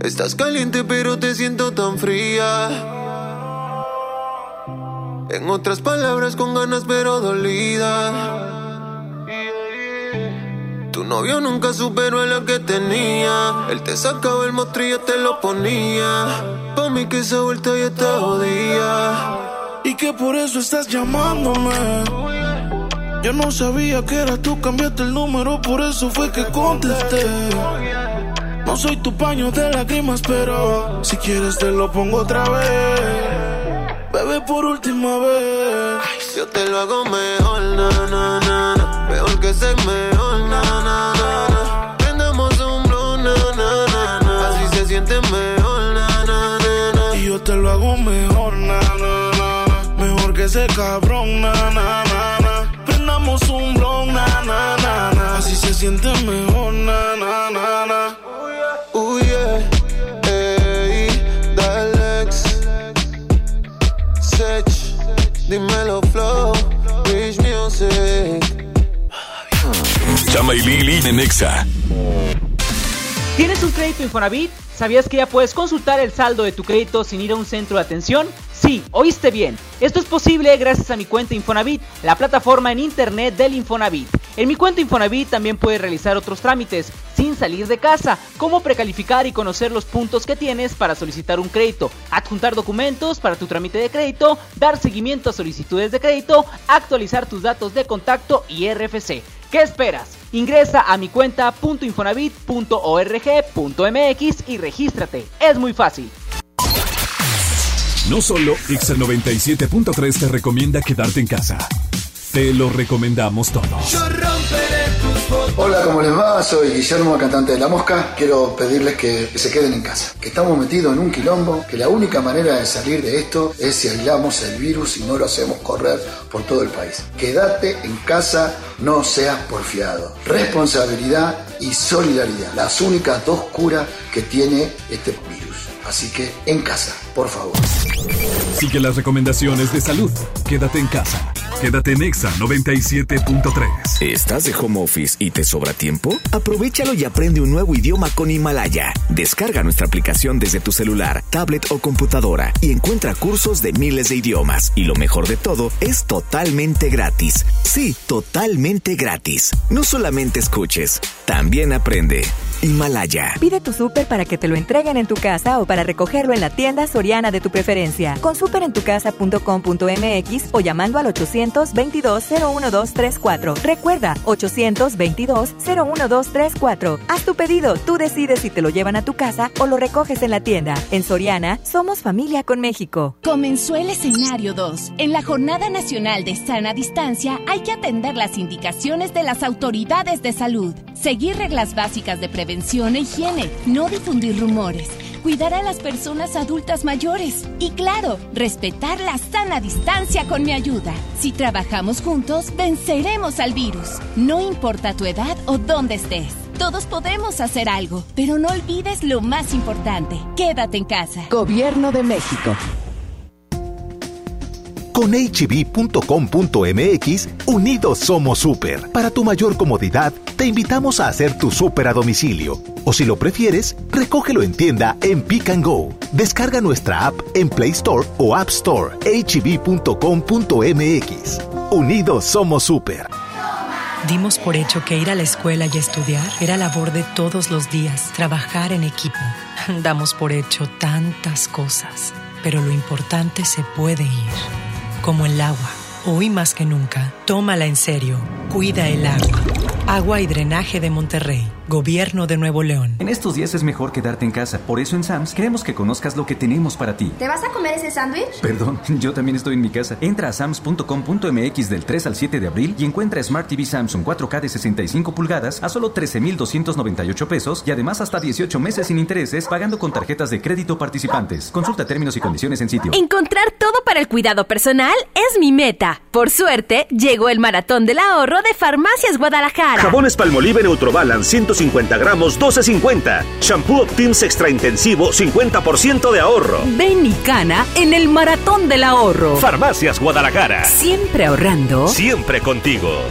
Estás caliente pero te siento tan fría. En otras palabras, con ganas pero dolida. Tu novio nunca superó la que tenía. Él te sacaba el mostrillo, te lo ponía. Pa' mí que esa vuelta ya está jodida. Y que por eso estás llamándome. Yo no sabía que eras tú, cambiaste el número, por eso fue que contesté. No soy tu paño de lágrimas, pero si quieres te lo pongo otra vez. Bebé, por última vez. Yo te lo hago mejor, na, na. Mejor que ser mejor, na, na. Prendamos un na. Así se siente mejor, na. Y yo te lo hago mejor, na, na. Mejor que ese cabrón, na. Prendamos un na. Así se siente mejor, na. Dímelo, Flow. Rich Music. Chama y Lili en Exa. ¿Tienes un crédito Infonavit? ¿Sabías que ya puedes consultar el saldo de tu crédito sin ir a un centro de atención? Sí, oíste bien. Esto es posible gracias a mi cuenta Infonavit, la plataforma en internet del Infonavit. En mi cuenta Infonavit también puedes realizar otros trámites sin salir de casa, como precalificar y conocer los puntos que tienes para solicitar un crédito, adjuntar documentos para tu trámite de crédito, dar seguimiento a solicitudes de crédito, actualizar tus datos de contacto y RFC. ¿Qué esperas? Ingresa a mi cuenta.infonavit.org.mx y regístrate. Es muy fácil. No solo Exa 97.3 te recomienda quedarte en casa. Te lo recomendamos todos. Yo romperé Hola, ¿cómo les va? Soy Guillermo, cantante de La Mosca. Quiero pedirles que se queden en casa, que estamos metidos en un quilombo, que la única manera de salir de esto es si aislamos el virus y no lo hacemos correr por todo el país. Quédate en casa, no seas porfiado. Responsabilidad y solidaridad, las únicas dos curas que tiene este virus. Así que en casa, por favor. Sigue las recomendaciones de salud. Quédate en casa. Quédate en Exa 97.3. ¿Estás de home office y te sobra tiempo? Aprovechalo y aprende un nuevo idioma con Himalaya. Descarga nuestra aplicación desde tu celular, tablet o computadora y encuentra cursos de miles de idiomas. Y lo mejor de todo, es totalmente gratis. Sí, totalmente gratis. No solamente escuches, también aprende. Himalaya. Pide tu súper para que te lo entreguen en tu casa o para recogerlo en la tienda soriana de tu preferencia. Con superentucasa.com.mx o llamando al 822-01234. Recuerda, 822-01234. Haz tu pedido, tú decides si te lo llevan a tu casa o lo recoges en la tienda. En Soriana, somos familia con México. Comenzó el escenario 2. En la Jornada Nacional de Sana Distancia hay que atender las indicaciones de las autoridades de salud, seguir reglas básicas de prevención prevención e higiene, no difundir rumores, cuidar a las personas adultas mayores y claro, respetar la sana distancia con mi ayuda. Si trabajamos juntos, venceremos al virus. No importa tu edad o dónde estés. Todos podemos hacer algo, pero no olvides lo más importante. Quédate en casa. Gobierno de México. Con hb.com.mx, unidos somos super. Para tu mayor comodidad, te invitamos a hacer tu super a domicilio. O si lo prefieres, recógelo en tienda en Pick and Go. Descarga nuestra app en Play Store o App Store. hb.com.mx. Unidos somos super. Dimos por hecho que ir a la escuela y estudiar era labor de todos los días, trabajar en equipo. Damos por hecho tantas cosas, pero lo importante se puede ir como el agua. Hoy más que nunca, tómala en serio. Cuida el agua. Agua y Drenaje de Monterrey. Gobierno de Nuevo León. En estos días es mejor quedarte en casa. Por eso en Sams queremos que conozcas lo que tenemos para ti. ¿Te vas a comer ese sándwich? Perdón, <laughs> yo también estoy en mi casa. Entra a sams.com.mx del 3 al 7 de abril y encuentra Smart TV Samsung 4K de 65 pulgadas a solo 13,298 pesos y además hasta 18 meses sin intereses pagando con tarjetas de crédito participantes. Consulta términos y condiciones en sitio. Encontrar todo para el cuidado personal es mi meta. Por suerte, llegó el maratón del ahorro de Farmacias Guadalajara. Jabones Palmolive Neutrobalan 150 gramos 12.50. Shampoo Optims Extra Intensivo 50% de ahorro. Ven y cana en el maratón del ahorro. Farmacias Guadalajara. Siempre ahorrando. Siempre contigo.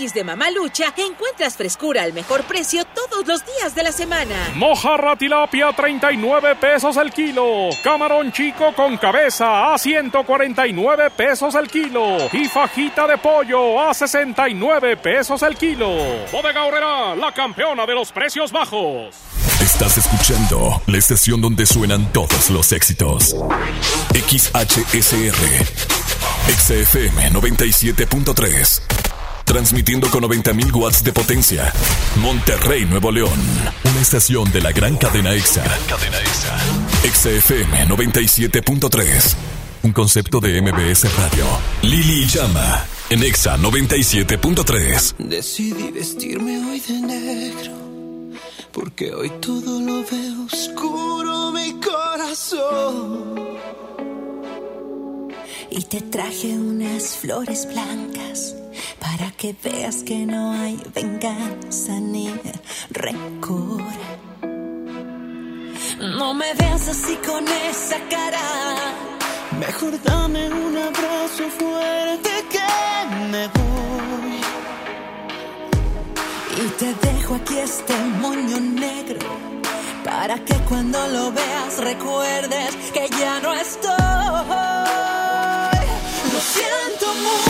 Tianguis de Mamalucha encuentras frescura al mejor precio todos los días de la semana. Mojarra tilapia 39 pesos el kilo. Camarón chico con cabeza a 149 pesos el kilo. Y fajita de pollo a 69 pesos el kilo. Bodega Horrera, la campeona de los precios bajos. Estás escuchando la estación donde suenan todos los éxitos. XHSR. XFM 97.3. Transmitiendo con 90.000 watts de potencia. Monterrey, Nuevo León. Una estación de la gran cadena EXA. Gran cadena EXA. XFM 97.3. Un concepto de MBS Radio. Lili Llama. En EXA 97.3. Decidí vestirme hoy de negro. Porque hoy todo lo veo oscuro mi corazón. Y te traje unas flores blancas para que veas que no hay venganza ni rencor. No me veas así con esa cara. Mejor dame un abrazo fuerte que me voy. Y te dejo aquí este moño negro para que cuando lo veas recuerdes que ya no estoy. Lo siento mucho,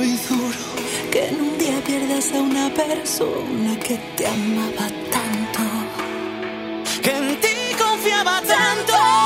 Muy duro que en un día pierdas a una persona que te amaba tanto. Que en ti confiaba tanto.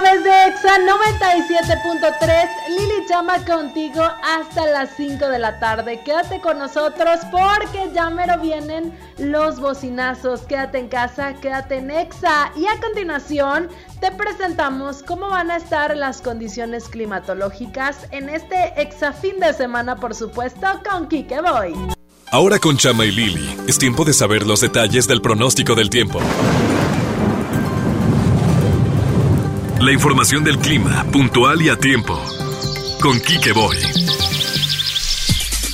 Vez de Exa 97.3. Lili Chama contigo hasta las 5 de la tarde. Quédate con nosotros porque ya mero vienen los bocinazos. Quédate en casa, quédate en Exa. Y a continuación te presentamos cómo van a estar las condiciones climatológicas en este Exa fin de semana, por supuesto, con Kike Boy. Ahora con Chama y Lili, es tiempo de saber los detalles del pronóstico del tiempo. La información del clima, puntual y a tiempo. Con Quique Boy.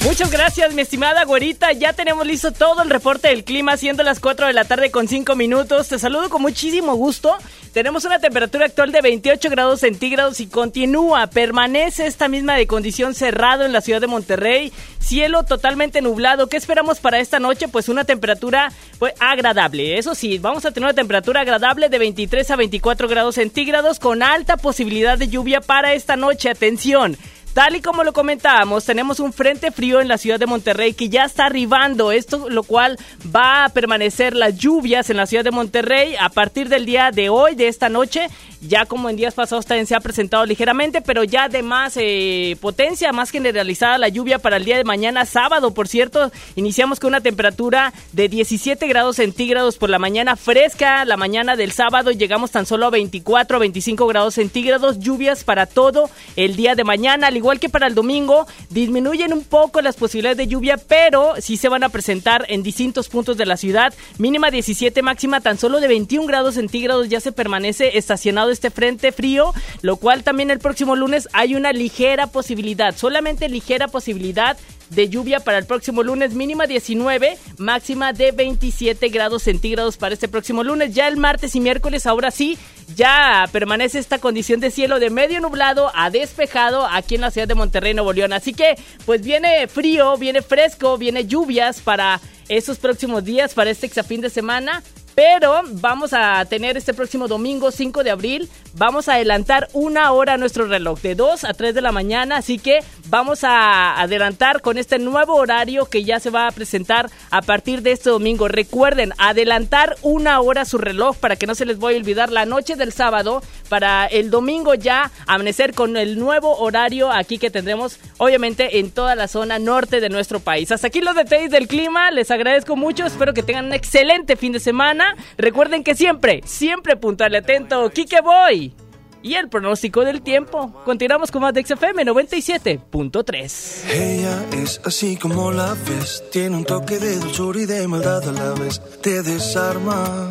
Muchas gracias, mi estimada güerita. Ya tenemos listo todo el reporte del clima, siendo las 4 de la tarde con 5 minutos. Te saludo con muchísimo gusto. Tenemos una temperatura actual de 28 grados centígrados y continúa, permanece esta misma de condición cerrado en la ciudad de Monterrey. Cielo totalmente nublado. ¿Qué esperamos para esta noche? Pues una temperatura pues, agradable. Eso sí, vamos a tener una temperatura agradable de 23 a 24 grados centígrados con alta posibilidad de lluvia para esta noche. Atención. Tal y como lo comentábamos, tenemos un frente frío en la ciudad de Monterrey que ya está arribando, esto lo cual va a permanecer las lluvias en la ciudad de Monterrey a partir del día de hoy, de esta noche, ya como en días pasados también se ha presentado ligeramente, pero ya de más eh, potencia, más generalizada la lluvia para el día de mañana, sábado, por cierto, iniciamos con una temperatura de 17 grados centígrados por la mañana fresca, la mañana del sábado llegamos tan solo a 24, 25 grados centígrados, lluvias para todo el día de mañana, al igual que para el domingo, disminuyen un poco las posibilidades de lluvia, pero sí se van a presentar en distintos puntos de la ciudad. Mínima 17, máxima tan solo de 21 grados centígrados. Ya se permanece estacionado este frente frío, lo cual también el próximo lunes hay una ligera posibilidad, solamente ligera posibilidad de lluvia para el próximo lunes, mínima 19, máxima de 27 grados centígrados para este próximo lunes. Ya el martes y miércoles, ahora sí, ya permanece esta condición de cielo de medio nublado a despejado aquí en la ciudad de Monterrey, Nuevo León. Así que, pues viene frío, viene fresco, viene lluvias para esos próximos días, para este exafín de semana. Pero vamos a tener este próximo domingo 5 de abril, vamos a adelantar una hora nuestro reloj, de 2 a 3 de la mañana, así que vamos a adelantar con este nuevo horario que ya se va a presentar a partir de este domingo. Recuerden, adelantar una hora su reloj para que no se les vaya a olvidar la noche del sábado, para el domingo ya amanecer con el nuevo horario aquí que tendremos obviamente en toda la zona norte de nuestro país. Hasta aquí los detalles del clima, les agradezco mucho, espero que tengan un excelente fin de semana. Recuerden que siempre, siempre puntual y atento, Kike Boy. Y el pronóstico del tiempo. Continuamos con más de XFM 97.3. Ella es así como la ves, tiene un toque de dulzura y de maldad a la vez. Te desarma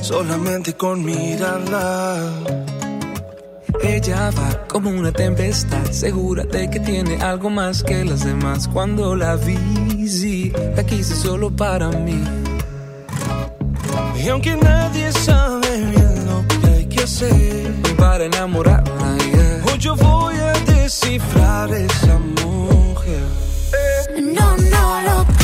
solamente con mirarla. Ella va como una tempestad, segura de que tiene algo más que las demás. Cuando la vi, sí, la quise solo para mí. Y aunque nadie sabe bien lo que hay que hacer para enamorarla, yeah. hoy yo voy a descifrar esa mujer. No, no lo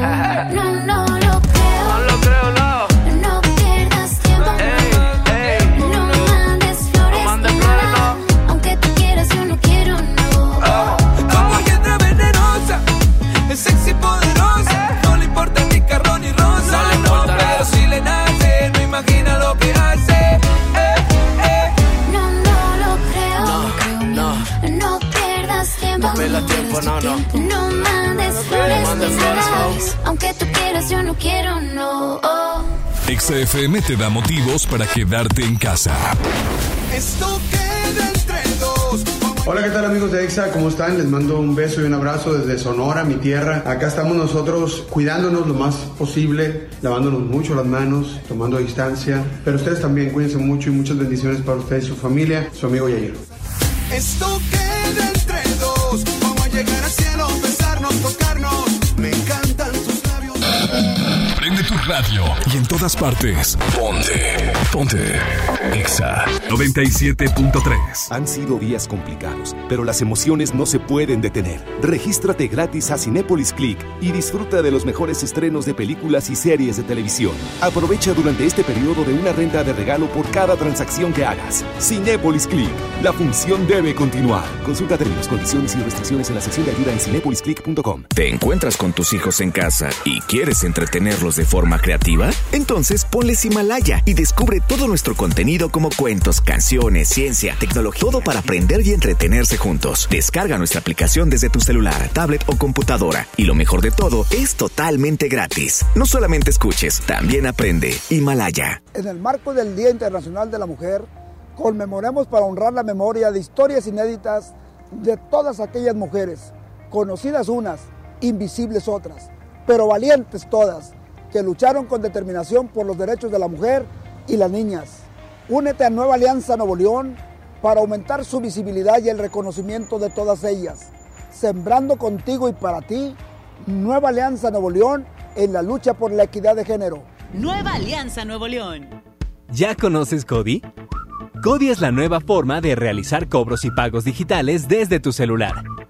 No. No, Aunque tú quieras, yo no quiero, no. Oh. XFM te da motivos para quedarte en casa. Esto queda entre dos. Hola, ¿qué tal amigos de EXA? ¿Cómo están? Les mando un beso y un abrazo desde Sonora, mi tierra. Acá estamos nosotros cuidándonos lo más posible, lavándonos mucho las manos, tomando distancia. Pero ustedes también cuídense mucho y muchas bendiciones para ustedes y su familia. Su amigo Yair. Esto queda entre dos. Vamos a llegar al cielo, besarnos, tocarnos. Prende tu radio y en todas partes. Ponte. Ponte. Exa 97.3. Han sido días complicados, pero las emociones no se pueden detener. Regístrate gratis a Cinépolis Click y disfruta de los mejores estrenos de películas y series de televisión. Aprovecha durante este periodo de una renta de regalo por cada transacción que hagas. Cinépolis Click. La función debe continuar. Consulta términos, condiciones y restricciones en la sección de ayuda en cinepolisclick.com. ¿Te encuentras con tus hijos en casa y quieres entretenerlos de forma creativa? Entonces ponles Himalaya y descubre todo nuestro contenido como cuentos, canciones, ciencia, tecnología, todo para aprender y entretenerse juntos. Descarga nuestra aplicación desde tu celular, tablet o computadora y lo mejor de todo es totalmente gratis. No solamente escuches, también aprende. Himalaya. En el marco del Día Internacional de la Mujer, conmemoremos para honrar la memoria de historias inéditas de todas aquellas mujeres, conocidas unas, invisibles otras, pero valientes todas, que lucharon con determinación por los derechos de la mujer y las niñas. Únete a Nueva Alianza Nuevo León para aumentar su visibilidad y el reconocimiento de todas ellas. Sembrando contigo y para ti, Nueva Alianza Nuevo León en la lucha por la equidad de género. Nueva Alianza Nuevo León. ¿Ya conoces Cody? Cody es la nueva forma de realizar cobros y pagos digitales desde tu celular,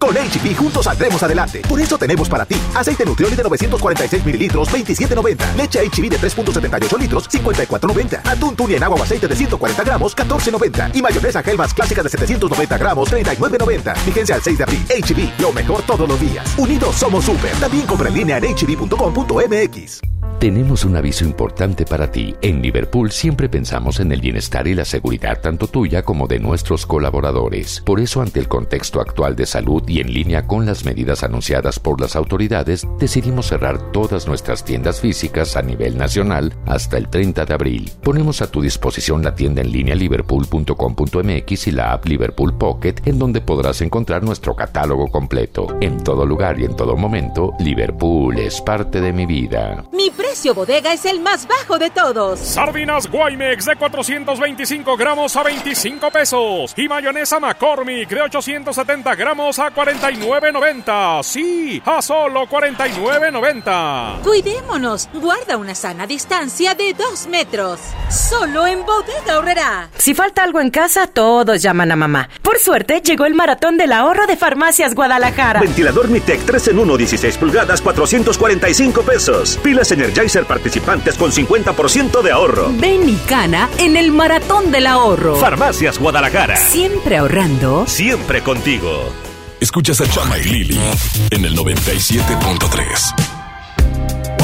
Con HB juntos saldremos adelante. Por eso tenemos para ti aceite Nutrioli de 946 mililitros, 27.90. Leche HB de 3.78 litros, 54.90. Atún tuni en agua o aceite de 140 gramos, 14.90. Y mayonesa Hellmann's clásica de 790 gramos, 39.90. Fíjense al 6 de abril. HB, lo mejor todos los días. Unidos somos super. También compra en línea en hb.com.mx. Tenemos un aviso importante para ti. En Liverpool siempre pensamos en el bienestar y la seguridad tanto tuya como de nuestros colaboradores. Por eso, ante el contexto actual de salud y en línea con las medidas anunciadas por las autoridades, decidimos cerrar todas nuestras tiendas físicas a nivel nacional hasta el 30 de abril. Ponemos a tu disposición la tienda en línea liverpool.com.mx y la app Liverpool Pocket, en donde podrás encontrar nuestro catálogo completo. En todo lugar y en todo momento, Liverpool es parte de mi vida. Precio bodega es el más bajo de todos. Sardinas Guaymex de 425 gramos a 25 pesos. Y mayonesa McCormick de 870 gramos a 49.90. Sí, a solo 49.90. Cuidémonos. Guarda una sana distancia de 2 metros. Solo en bodega horrera. Si falta algo en casa, todos llaman a mamá. Por suerte, llegó el maratón del ahorro de Farmacias Guadalajara. Ventilador Mitec 3 en 1, 16 pulgadas, 445 pesos. Pilas Energizer participantes con 50% de ahorro. Ven y cana en el maratón del ahorro. Farmacias Guadalajara. Siempre ahorrando. Siempre contigo. Escuchas a Chama y Lili en el 97.3.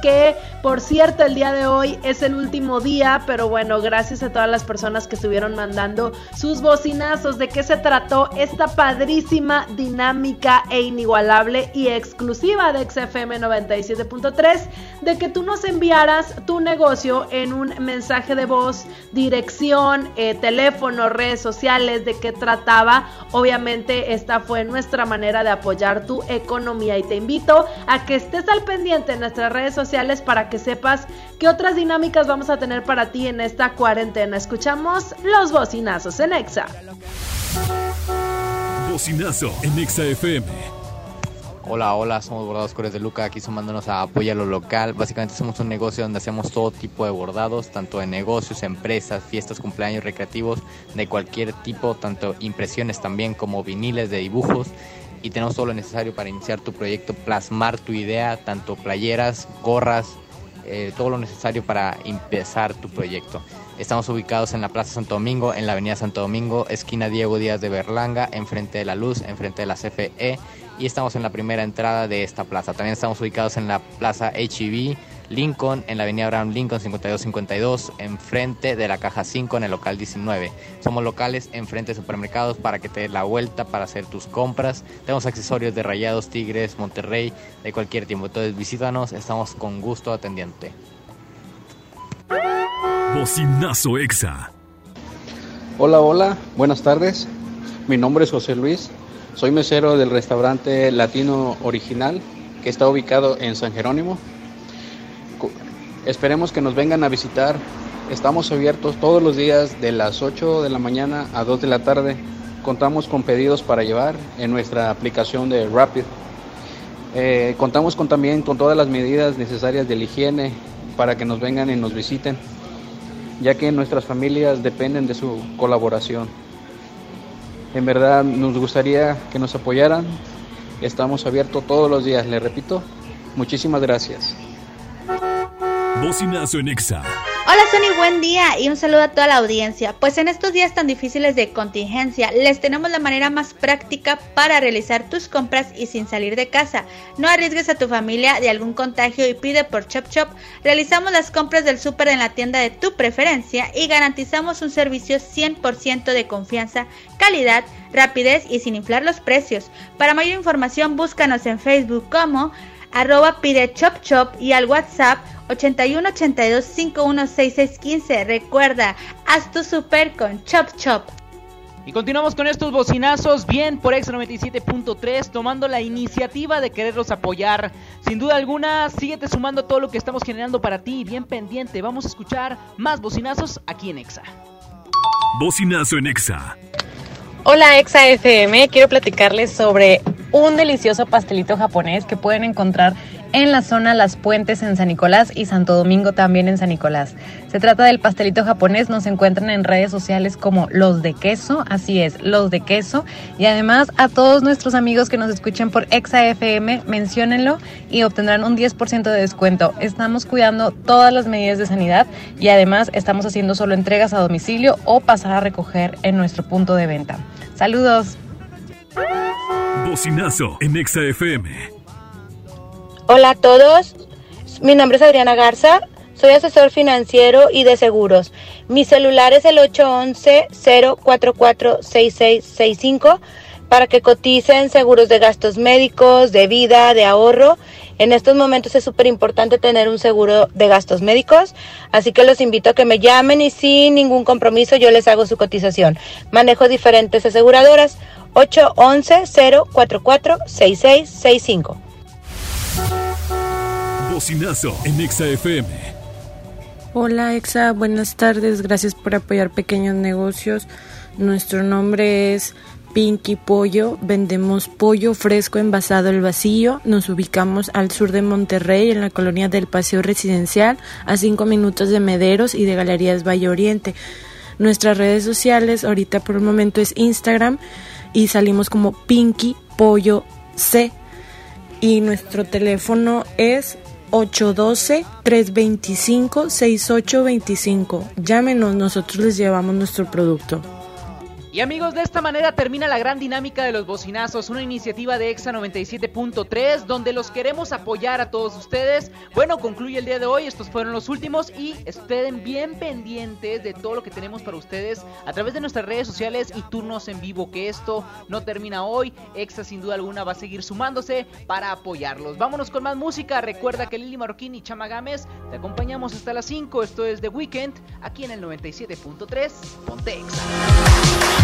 que Por cierto, el día de hoy es el último día, pero bueno, gracias a todas las personas que estuvieron mandando sus bocinazos. ¿De qué se trató esta padrísima, dinámica e inigualable y exclusiva de XFM 97.3? De que tú nos enviaras tu negocio en un mensaje de voz, dirección, eh, teléfono, redes sociales, de qué trataba. Obviamente esta fue nuestra manera de apoyar tu economía y te invito a que estés al pendiente en nuestras redes sociales para que sepas qué otras dinámicas vamos a tener para ti en esta cuarentena. Escuchamos los bocinazos en Exa. Bocinazo en Exa FM. Hola, hola, somos Bordados Cores de Luca, aquí sumándonos a apoyar lo local. Básicamente somos un negocio donde hacemos todo tipo de bordados, tanto de negocios, empresas, fiestas, cumpleaños, recreativos, de cualquier tipo, tanto impresiones también como viniles de dibujos. Y tenemos todo lo necesario para iniciar tu proyecto, plasmar tu idea, tanto playeras, gorras, eh, todo lo necesario para empezar tu proyecto. Estamos ubicados en la Plaza Santo Domingo, en la Avenida Santo Domingo, esquina Diego Díaz de Berlanga, enfrente de la Luz, enfrente de la CFE y estamos en la primera entrada de esta plaza. También estamos ubicados en la Plaza HEB Lincoln, en la Avenida Abraham Lincoln 5252, enfrente de la Caja 5 en el local 19. Somos locales enfrente de supermercados para que te des la vuelta para hacer tus compras. Tenemos accesorios de Rayados, Tigres, Monterrey, de cualquier tiempo. Entonces visítanos, estamos con gusto atendiente. Bocinazo Exa. Hola, hola, buenas tardes. Mi nombre es José Luis. Soy mesero del restaurante Latino Original que está ubicado en San Jerónimo. Esperemos que nos vengan a visitar. Estamos abiertos todos los días de las 8 de la mañana a 2 de la tarde. Contamos con pedidos para llevar en nuestra aplicación de Rapid. Eh, contamos con, también con todas las medidas necesarias de higiene para que nos vengan y nos visiten, ya que nuestras familias dependen de su colaboración. En verdad nos gustaría que nos apoyaran. Estamos abiertos todos los días, le repito. Muchísimas gracias. En Exa. Hola Sony, buen día y un saludo a toda la audiencia. Pues en estos días tan difíciles de contingencia, les tenemos la manera más práctica para realizar tus compras y sin salir de casa. No arriesgues a tu familia de algún contagio y pide por Chop Chop. Realizamos las compras del súper en la tienda de tu preferencia y garantizamos un servicio 100% de confianza, calidad, rapidez y sin inflar los precios. Para mayor información búscanos en Facebook como arroba pide chop chop y al WhatsApp 81 82 51 66 15. Recuerda, haz tu super con Chop Chop. Y continuamos con estos bocinazos, bien por Exa 97.3, tomando la iniciativa de quererlos apoyar. Sin duda alguna, síguete sumando todo lo que estamos generando para ti, bien pendiente. Vamos a escuchar más bocinazos aquí en Exa. Bocinazo en Exa. Hola Exa FM, quiero platicarles sobre un delicioso pastelito japonés que pueden encontrar en la zona Las Puentes en San Nicolás y Santo Domingo también en San Nicolás. Se trata del pastelito japonés, nos encuentran en redes sociales como Los de Queso, así es, Los de Queso. Y además a todos nuestros amigos que nos escuchen por Exa FM, menciónenlo y obtendrán un 10% de descuento. Estamos cuidando todas las medidas de sanidad y además estamos haciendo solo entregas a domicilio o pasar a recoger en nuestro punto de venta. Saludos. Bocinazo en Exa FM. Hola a todos, mi nombre es Adriana Garza, soy asesor financiero y de seguros. Mi celular es el 811-044-6665 para que coticen seguros de gastos médicos, de vida, de ahorro. En estos momentos es súper importante tener un seguro de gastos médicos, así que los invito a que me llamen y sin ningún compromiso yo les hago su cotización. Manejo diferentes aseguradoras. 811-044-6665. Bocinazo en Exa FM. Hola Exa, buenas tardes, gracias por apoyar pequeños negocios. Nuestro nombre es Pinky Pollo, vendemos pollo fresco envasado al vacío. Nos ubicamos al sur de Monterrey, en la colonia del Paseo Residencial, a cinco minutos de Mederos y de Galerías Valle Oriente. Nuestras redes sociales ahorita por el momento es Instagram y salimos como Pinky Pollo C. Y nuestro teléfono es 812-325-6825. Llámenos, nosotros les llevamos nuestro producto. Y amigos, de esta manera termina la gran dinámica de los bocinazos, una iniciativa de EXA 97.3 donde los queremos apoyar a todos ustedes. Bueno, concluye el día de hoy, estos fueron los últimos y estén bien pendientes de todo lo que tenemos para ustedes a través de nuestras redes sociales y turnos en vivo, que esto no termina hoy. EXA sin duda alguna va a seguir sumándose para apoyarlos. Vámonos con más música, recuerda que Lili Marroquín y Chama Gámez te acompañamos hasta las 5, esto es The Weekend, aquí en el 97.3, ponte EXA.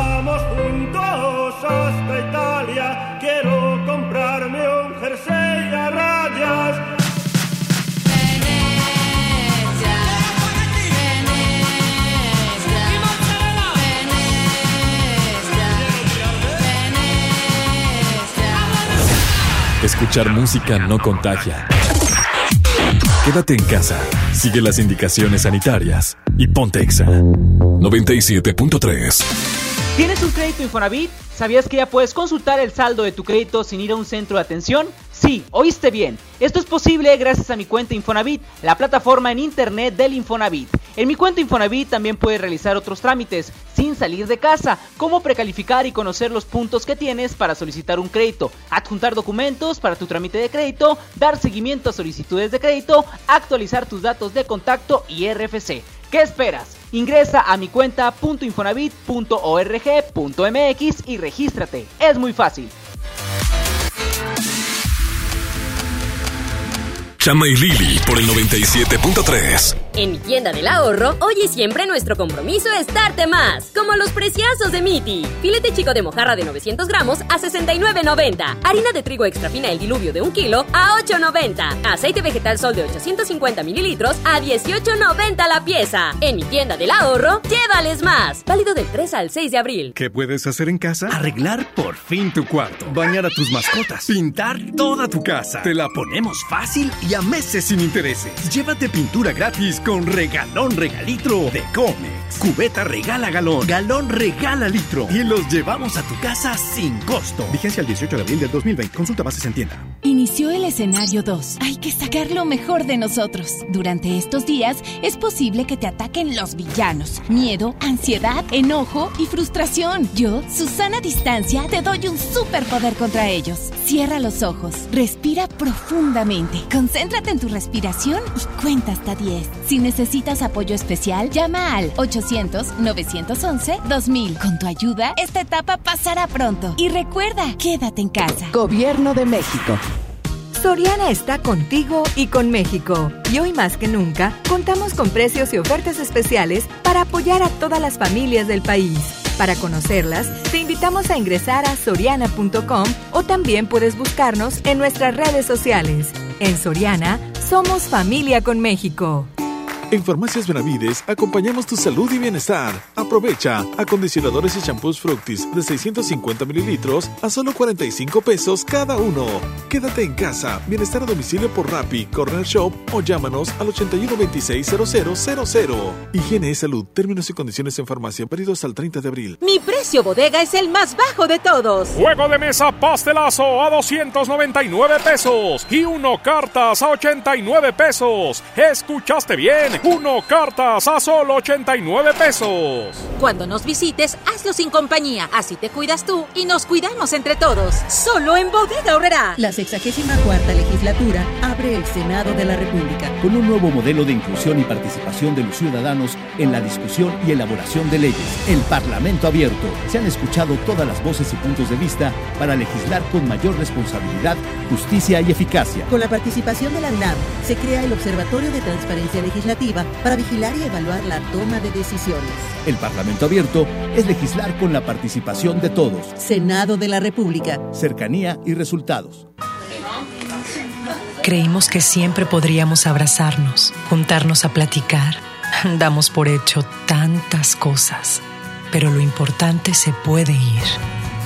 Escuchar música no contagia. Quédate en casa, sigue las indicaciones sanitarias y ponte Exa. 97.3 ¿Tienes un crédito Infonavit? ¿Sabías que ya puedes consultar el saldo de tu crédito sin ir a un centro de atención? Sí, oíste bien. Esto es posible gracias a mi cuenta Infonavit, la plataforma en internet del Infonavit. En mi cuenta Infonavit también puedes realizar otros trámites sin salir de casa, como precalificar y conocer los puntos que tienes para solicitar un crédito, adjuntar documentos para tu trámite de crédito, dar seguimiento a solicitudes de crédito, actualizar tus datos de contacto y RFC. ¿Qué esperas? Ingresa a mi cuenta .infonavit.org.mx y regístrate. Es muy fácil. Chama y Lili por el 97.3. En mi tienda del ahorro, hoy y siempre nuestro compromiso es darte más. Como los preciazos de Miti. Filete chico de mojarra de 900 gramos a 69.90. Harina de trigo extra fina el diluvio de un kilo a 8.90. Aceite vegetal sol de 850 mililitros a 18.90 la pieza. En mi tienda del ahorro, llévales más. Válido del 3 al 6 de abril. ¿Qué puedes hacer en casa? Arreglar por fin tu cuarto. Bañar a tus mascotas. Pintar toda tu casa. Te la ponemos fácil y a meses sin intereses. Llévate pintura gratis con regalón regalitro de Comex. Cubeta regala galón. Galón regala litro. Y los llevamos a tu casa sin costo. Vigencia el 18 de abril del 2020. Consulta bases en tienda. Inició el escenario 2. Hay que sacar lo mejor de nosotros. Durante estos días es posible que te ataquen los villanos. Miedo, ansiedad, enojo y frustración. Yo, Susana Distancia, te doy un superpoder contra ellos. Cierra los ojos, respira profundamente, concéntrate en tu respiración y cuenta hasta 10. Si necesitas apoyo especial, llama al 800-911-2000. Con tu ayuda, esta etapa pasará pronto. Y recuerda, quédate en casa. Gobierno de México. Soriana está contigo y con México. Y hoy más que nunca, contamos con precios y ofertas especiales para apoyar a todas las familias del país. Para conocerlas, te invitamos a ingresar a soriana.com o también puedes buscarnos en nuestras redes sociales. En Soriana, somos familia con México. En Farmacias Benavides acompañamos tu salud y bienestar. Aprovecha acondicionadores y champús Fructis de 650 mililitros a solo 45 pesos cada uno. Quédate en casa, bienestar a domicilio por Rappi, Corner Shop o llámanos al 81 26 0000. Higiene y salud, términos y condiciones en farmacia, pedidos al 30 de abril. Mi precio bodega es el más bajo de todos. Juego de mesa pastelazo a 299 pesos y uno cartas a 89 pesos. ¿Escuchaste bien? Uno cartas a solo 89 pesos. Cuando nos visites, hazlo sin compañía. Así te cuidas tú y nos cuidamos entre todos. Solo en Bodega Horrera. La 64 legislatura abre el Senado de la República. Con un nuevo modelo de inclusión y participación de los ciudadanos en la discusión y elaboración de leyes. El Parlamento abierto. Se han escuchado todas las voces y puntos de vista para legislar con mayor responsabilidad, justicia y eficacia. Con la participación de la UNAM, se crea el Observatorio de Transparencia Legislativa para vigilar y evaluar la toma de decisiones. El Parlamento abierto es legislar con la participación de todos. Senado de la República. Cercanía y resultados. Creímos que siempre podríamos abrazarnos, juntarnos a platicar. Damos por hecho tantas cosas, pero lo importante se puede ir,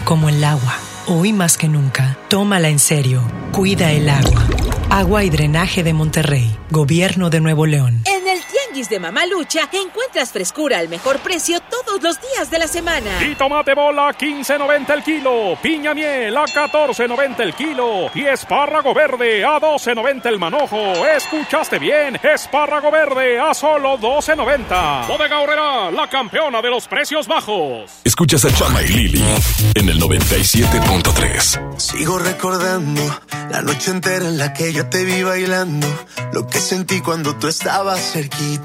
como el agua. Hoy más que nunca, tómala en serio. Cuida el agua. Agua y Drenaje de Monterrey, Gobierno de Nuevo León. Tianguis de Mamalucha encuentras frescura al mejor precio todos los días de la semana. Y tomate bola 15.90 el kilo, piña miel a 14.90 el kilo y espárrago verde a 12.90 el manojo. ¿Escuchaste bien? Espárrago verde a solo 12.90. Bodega Horrera, la campeona de los precios bajos. Escuchas a Chama y Lili en el 97.3. Sigo recordando la noche entera en la que yo te vi bailando. Lo que sentí cuando tú estabas cerquita.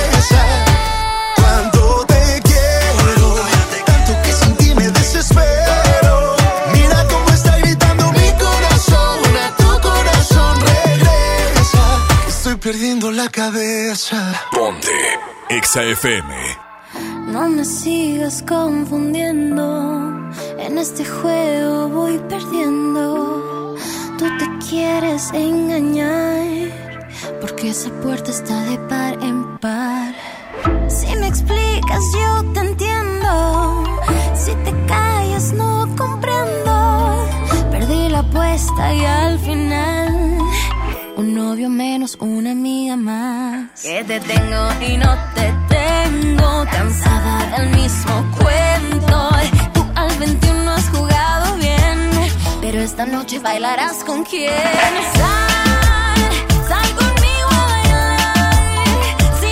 La cabeza. Ponte Exa FM. No me sigas confundiendo. En este juego voy perdiendo. Tú te quieres engañar. Porque esa puerta está de par en par. Si me explicas, yo te entiendo. Si te callas, no comprendo. Perdí la apuesta y al final. Un novio menos, una amiga más. Que te tengo y no te tengo. Cansada del mismo cuento. Tú al 21 has jugado bien. Pero esta noche bailarás con quién. Sal, sal conmigo a bailar. Si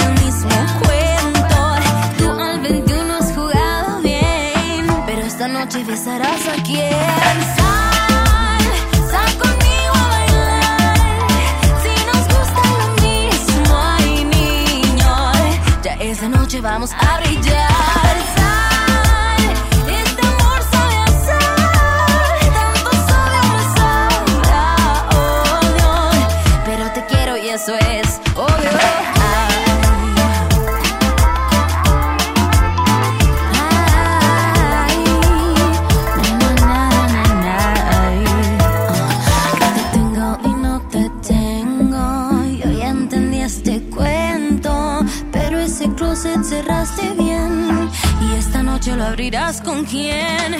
noche besarás a quien. Sal, sal conmigo a bailar. Si nos gusta lo mismo, ay niño, ya esa noche vamos a brillar. Noche lo abrirás con quién.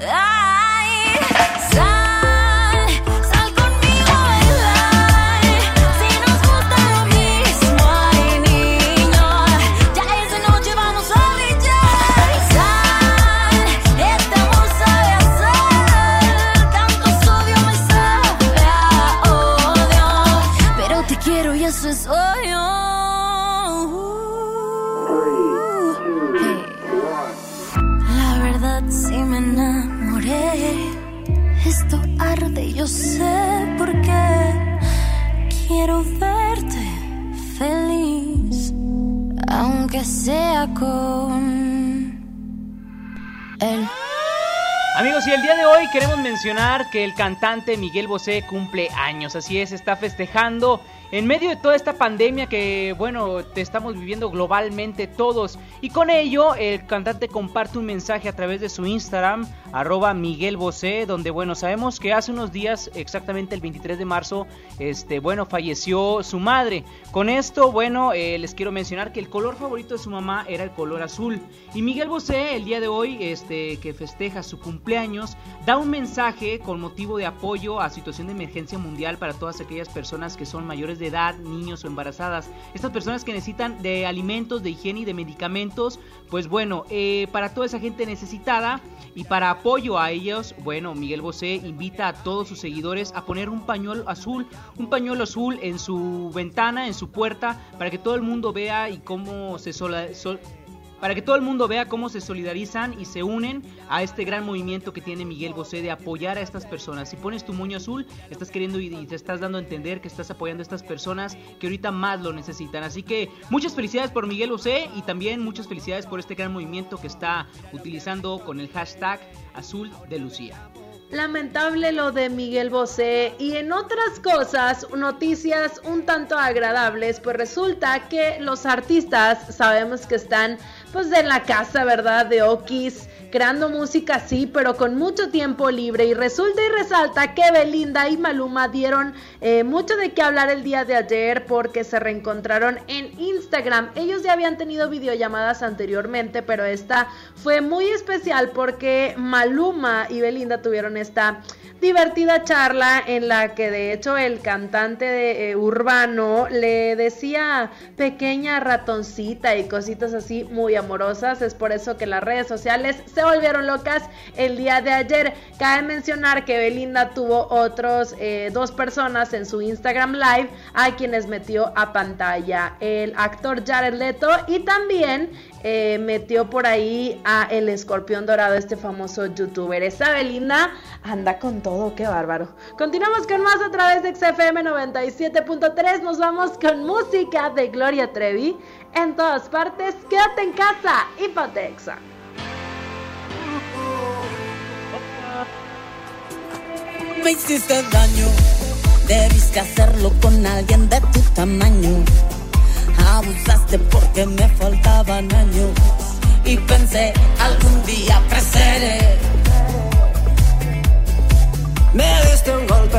Ay, Amigos, y el día de hoy queremos mencionar que el cantante Miguel Bosé cumple años, así es, está festejando en medio de toda esta pandemia que, bueno, te estamos viviendo globalmente todos. Y con ello, el cantante comparte un mensaje a través de su Instagram, arroba Miguel Bosé, donde, bueno, sabemos que hace unos días, exactamente el 23 de marzo, este, bueno, falleció su madre. Con esto, bueno, eh, les quiero mencionar que el color favorito de su mamá era el color azul. Y Miguel Bosé, el día de hoy, este, que festeja su cumpleaños, da un mensaje con motivo de apoyo a situación de emergencia mundial para todas aquellas personas que son mayores de edad, niños o embarazadas. Estas personas que necesitan de alimentos, de higiene y de medicamentos, pues bueno, eh, para toda esa gente necesitada y para apoyo a ellos, bueno, Miguel Bosé invita a todos sus seguidores a poner un pañuelo azul, un pañuelo azul en su ventana, en su puerta, para que todo el mundo vea y cómo se sola, sol- para que todo el mundo vea cómo se solidarizan y se unen a este gran movimiento que tiene Miguel Bosé de apoyar a estas personas. Si pones tu moño azul, estás queriendo y te estás dando a entender que estás apoyando a estas personas que ahorita más lo necesitan. Así que muchas felicidades por Miguel Bosé y también muchas felicidades por este gran movimiento que está utilizando con el hashtag azul de Lucía. Lamentable lo de Miguel Bosé y en otras cosas, noticias un tanto agradables, pues resulta que los artistas sabemos que están pues en la casa, ¿verdad? De Okis, creando música sí, pero con mucho tiempo libre y resulta y resalta que Belinda y Maluma dieron eh, mucho de qué hablar el día de ayer porque se reencontraron en Instagram. Ellos ya habían tenido videollamadas anteriormente, pero esta fue muy especial porque Maluma y Belinda tuvieron esta divertida charla en la que de hecho el cantante de, eh, urbano le decía pequeña ratoncita y cositas así muy amorosas. Es por eso que las redes sociales se volvieron locas el día de ayer. Cabe mencionar que Belinda tuvo otros eh, dos personas en su Instagram Live a quienes metió a pantalla. El actor Jared Leto y también eh, metió por ahí a el escorpión dorado, este famoso youtuber. Esa Belinda anda con todo, qué bárbaro. Continuamos con más a través de XFM 97.3. Nos vamos con música de Gloria Trevi. En todas partes, quédate en casa y Patexa. Me hiciste daño, debiste hacerlo con alguien de tu tamaño. Abusaste porque me faltaban años y pensé algún día creceré. Me diste un golpe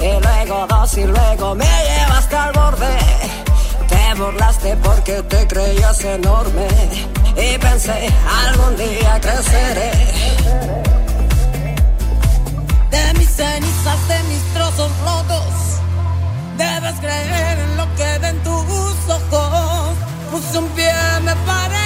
y luego dos y luego me llevaste al borde. Te burlaste porque te creías enorme y pensé algún día creceré. De mis cenizas, de mis trozos rotos, debes creer en lo que ven tus ojos. Puse un pie, me paré,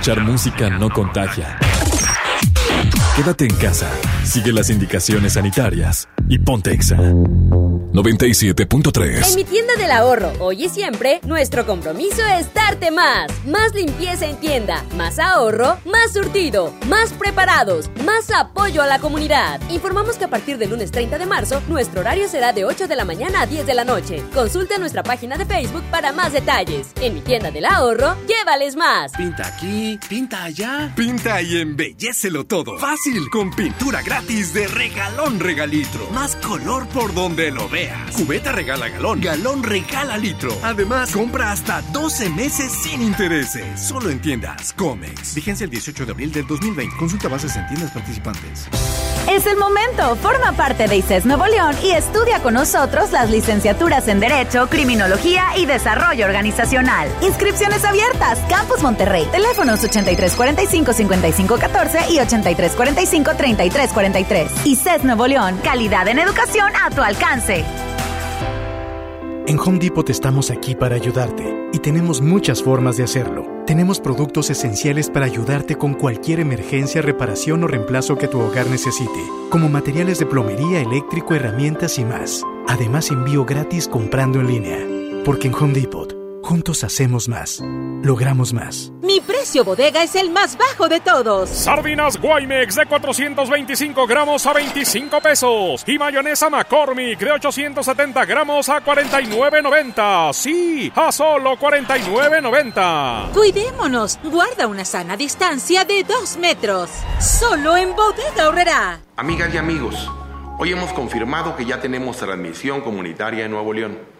Escuchar música no contagia. Quédate en casa, sigue las indicaciones sanitarias y ponte Exa. 97.3 En mi tienda del ahorro, hoy y siempre, nuestro compromiso es darte más. Más limpieza en tienda, más ahorro, más surtido, más preparados, más apoyo a la comunidad. Informamos que a partir del lunes 30 de marzo, nuestro horario será de 8 de la mañana a 10 de la noche. Consulta nuestra página de Facebook para más detalles. En mi tienda del ahorro, llévales más. Pinta aquí, pinta allá. Pinta y embellecelo todo. Fácil, con pintura gratis de regalón regalitro. Más color por donde lo veas. Cubeta regala galón, galón regala litro. Además, compra hasta 12 meses sin intereses. Solo en tiendas Comex. Vigencia el 18 de abril del 2020. Consulta bases en tiendas participantes. Es el momento. Forma parte de ICES Nuevo León y estudia con nosotros las licenciaturas en Derecho, Criminología y Desarrollo Organizacional. Inscripciones abiertas. Campus Monterrey. Teléfonos 8345-5514 y 8345-3343. ICES Nuevo León. Calidad en educación a tu alcance. En Home Depot estamos aquí para ayudarte y tenemos muchas formas de hacerlo. Tenemos productos esenciales para ayudarte con cualquier emergencia, reparación o reemplazo que tu hogar necesite, como materiales de plomería, eléctrico, herramientas y más. Además, envío gratis comprando en línea. Porque en Home Depot, juntos hacemos más, logramos más. Mi precio bodega es el más bajo de todos. Sardinas Guaymex de 425 gramos a 25 pesos. Y mayonesa McCormick de 870 gramos a 49.90. Sí, a solo 49.90. Cuidémonos. Guarda una sana distancia de 2 metros. Solo en bodega horrera. Amigas y amigos, hoy hemos confirmado que ya tenemos transmisión comunitaria en Nuevo León.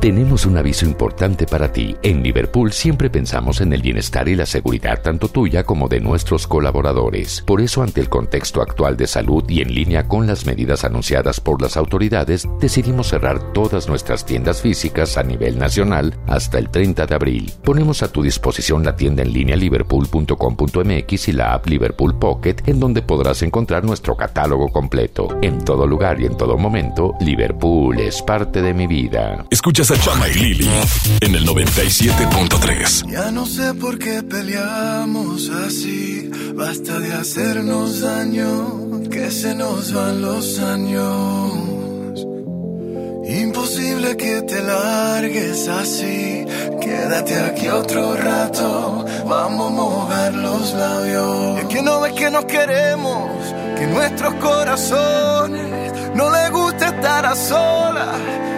Tenemos un aviso importante para ti. En Liverpool siempre pensamos en el bienestar y la seguridad tanto tuya como de nuestros colaboradores. Por eso, ante el contexto actual de salud y en línea con las medidas anunciadas por las autoridades, decidimos cerrar todas nuestras tiendas físicas a nivel nacional hasta el 30 de abril. Ponemos a tu disposición la tienda en línea liverpool.com.mx y la app Liverpool Pocket, en donde podrás encontrar nuestro catálogo completo. En todo lugar y en todo momento, Liverpool es parte de mi vida. Escuchas a Chama y Lili en el 97.3. Ya no sé por qué peleamos así. Basta de hacernos daño, que se nos van los años. Imposible que te largues así. Quédate aquí otro rato. Vamos a mover los labios. Es que no ves que nos queremos, que nuestros corazones no les gusta estar a solas.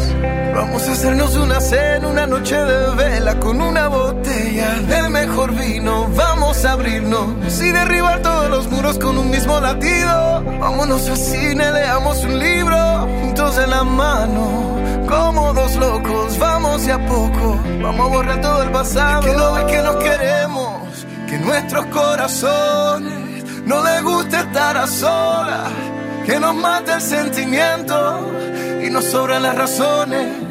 Vamos a hacernos una cena, una noche de vela con una botella del mejor vino. Vamos a abrirnos y derribar todos los muros con un mismo latido. Vámonos al cine, leamos un libro juntos en la mano. Como dos locos, vamos de a poco. Vamos a borrar todo el pasado. que no que nos queremos, que nuestros corazones no les gusta estar a solas. Que nos mata el sentimiento y nos sobran las razones.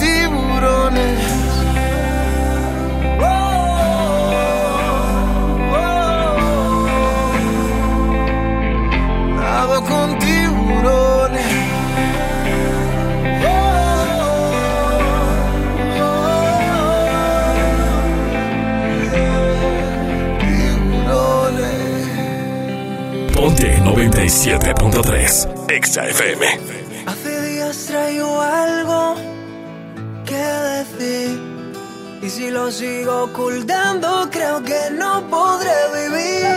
97.3 Exa FM. Hace días traigo algo que decir. Y si lo sigo ocultando, creo que no podré vivir.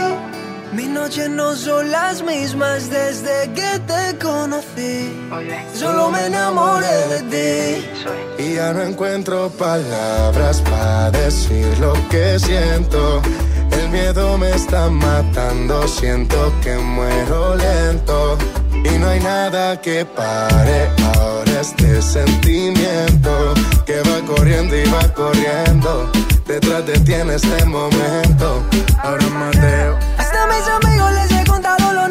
Mis noches no son las mismas desde que te conocí. Solo me enamoré de ti. Y ya no encuentro palabras para decir lo que siento. El miedo me está matando, siento que muero lento. Y no hay nada que pare ahora este sentimiento que va corriendo y va corriendo. Detrás de ti en este momento. Ahora Mateo. Hasta mis amigos les he contado lo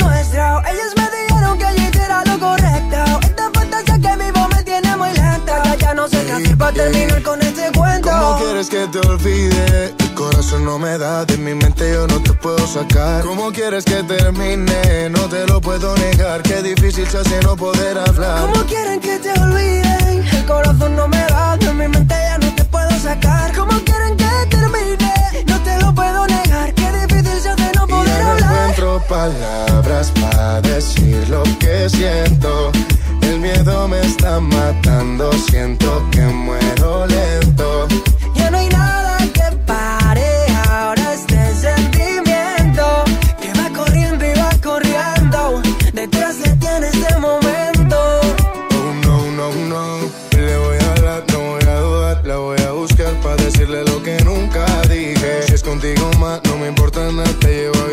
no sé qué hacer para terminar con este cuento. ¿Cómo quieres que te olvide? El corazón no me da, de mi mente yo no te puedo sacar. ¿Cómo quieres que termine? No te lo puedo negar, qué difícil se hace no poder hablar. ¿Cómo quieren que te olviden? El corazón no me da, de mi mente ya no te puedo sacar. ¿Cómo quieren que termine? No te lo puedo negar, qué difícil se hace no Y poder ya no hablar. encuentro palabras para decir lo que siento. El miedo me está matando, siento que muero lento. Ya no hay nada que pare ahora este sentimiento que va corriendo y va corriendo detrás de ti en este momento. Oh no, no, no. Le voy a hablar, no voy a dudar. La voy a buscar para decirle lo que nunca dije. Si es contigo más, no me importa nada. Te llevo a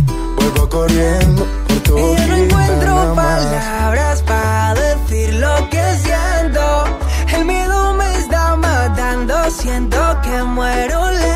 vuelvo corriendo por tu Y yo no encuentro palabras para decir lo que siento. El miedo me está matando, siento que muero lento.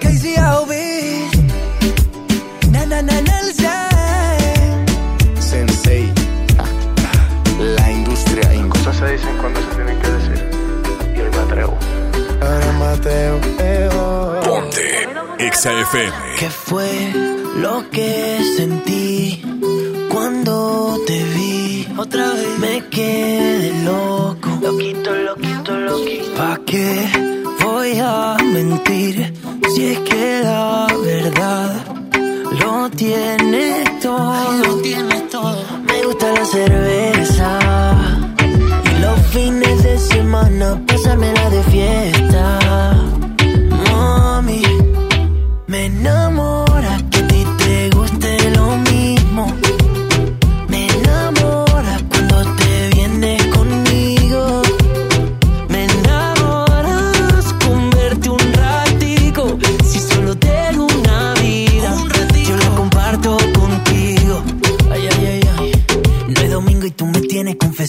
KCOB. <laughs> Na, na, na. Sensei, la industria. Cosas se dicen cuando se tienen que decir. Y hoy me atrevo. Ahora Mateo, eo. Ponte Exa FM. ¿Qué fue lo que sentí cuando te vi? Otra vez me quedé loco. Loquito, loquito, loquito. ¿Pa' qué voy a mentir? Si es que la verdad lo tiene todo. Lo tiene todo. Me gusta la cerveza. Y los fines de semana pasármela de fiesta.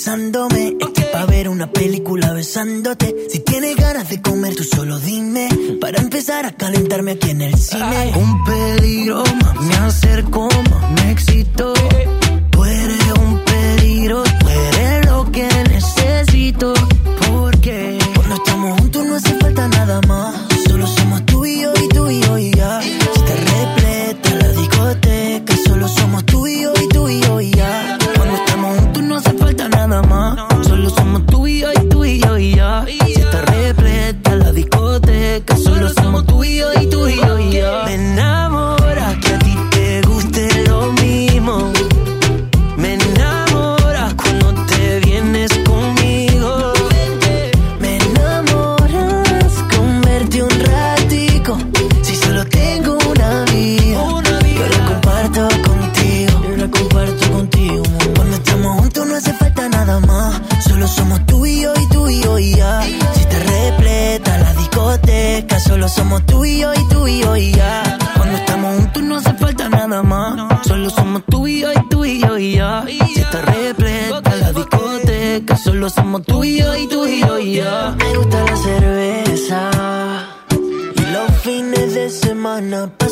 Es que pa' ver una película besándote. Si tienes ganas de comer, tú solo dime. Para empezar a calentarme aquí en el cine. Un peligro, más, me acerco, más, me excito. Tú eres un peligro, tú eres lo que necesito. Porque cuando estamos juntos no hace falta nada más yo y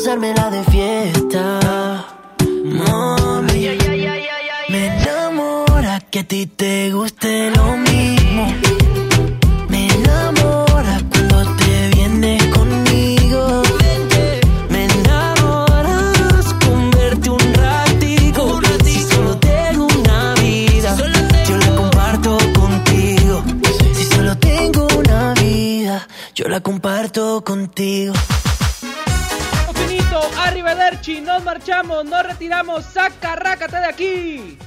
pasármela de fiesta. Mami, me enamora que a ti te guste lo mismo. Me enamora cuando te vienes conmigo. Me enamoras con verte un ratico. Si solo tengo una vida, yo la comparto contigo. Si solo tengo una vida, yo la comparto contigo. Arrivederci, nos marchamos, nos retiramos, saca, rácate de aquí.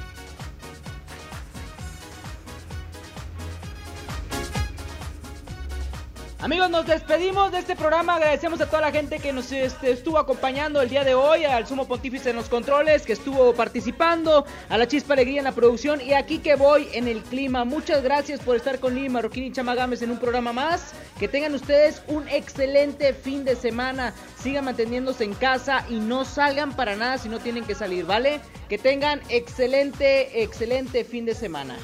Amigos, nos despedimos de este programa. Agradecemos a toda la gente que nos este, estuvo acompañando el día de hoy, al Sumo Pontífice en los controles, que estuvo participando, a la Chispa Alegría en la producción y aquí que voy en el clima. Muchas gracias por estar con Lili Marroquín y Chamagames en un programa más. Que tengan ustedes un excelente fin de semana. Sigan manteniéndose en casa y no salgan para nada si no tienen que salir, ¿vale? Que tengan excelente, excelente fin de semana.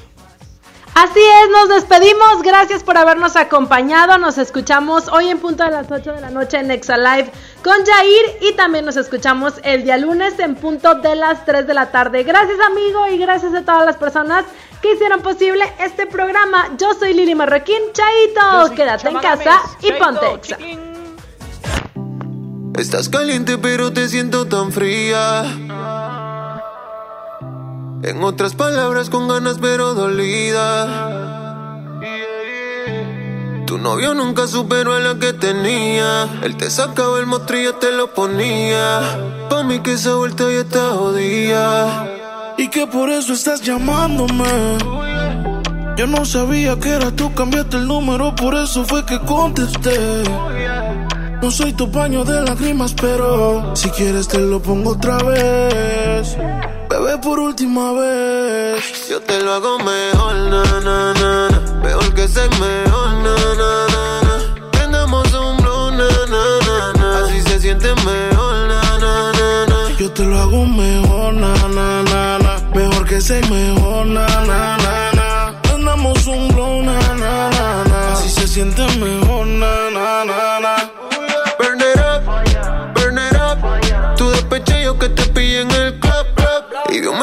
Así es, nos despedimos. Gracias por habernos acompañado. Nos escuchamos hoy en punto de las 8 de la noche en Nexa Live con Jair y también nos escuchamos el día lunes en punto de las 3 de la tarde. Gracias amigo y gracias a todas las personas que hicieron posible este programa. Yo soy Lili Marroquín. Chaito, quédate en casa y ponte Exa. Estás caliente pero te siento tan fría. En otras palabras, con ganas pero dolida. Tu novio nunca superó a la que tenía. Él te sacaba el mostrillo, te lo ponía. Pa' mí que esa vuelta ya está jodida. Y que por eso estás llamándome. Yo no sabía que era tú, cambiaste el número, por eso fue que contesté. No soy tu paño de lágrimas, pero si quieres te lo pongo otra vez. Bebé, por última vez. Yo te lo hago mejor, na, na, na, na. Mejor que ser mejor, na, na, na, na. Prendamos un blow, na, na, na, na. Así se siente mejor, na, na, na, na. Yo te lo hago mejor, na, na, na, na. Mejor que ser mejor, na, na, na, na. Prendamos un blow, na, na, na, na. Así se siente mejor, na, na, na, na. Burn it up, burn it up. Tu despeche yo que te pillé en el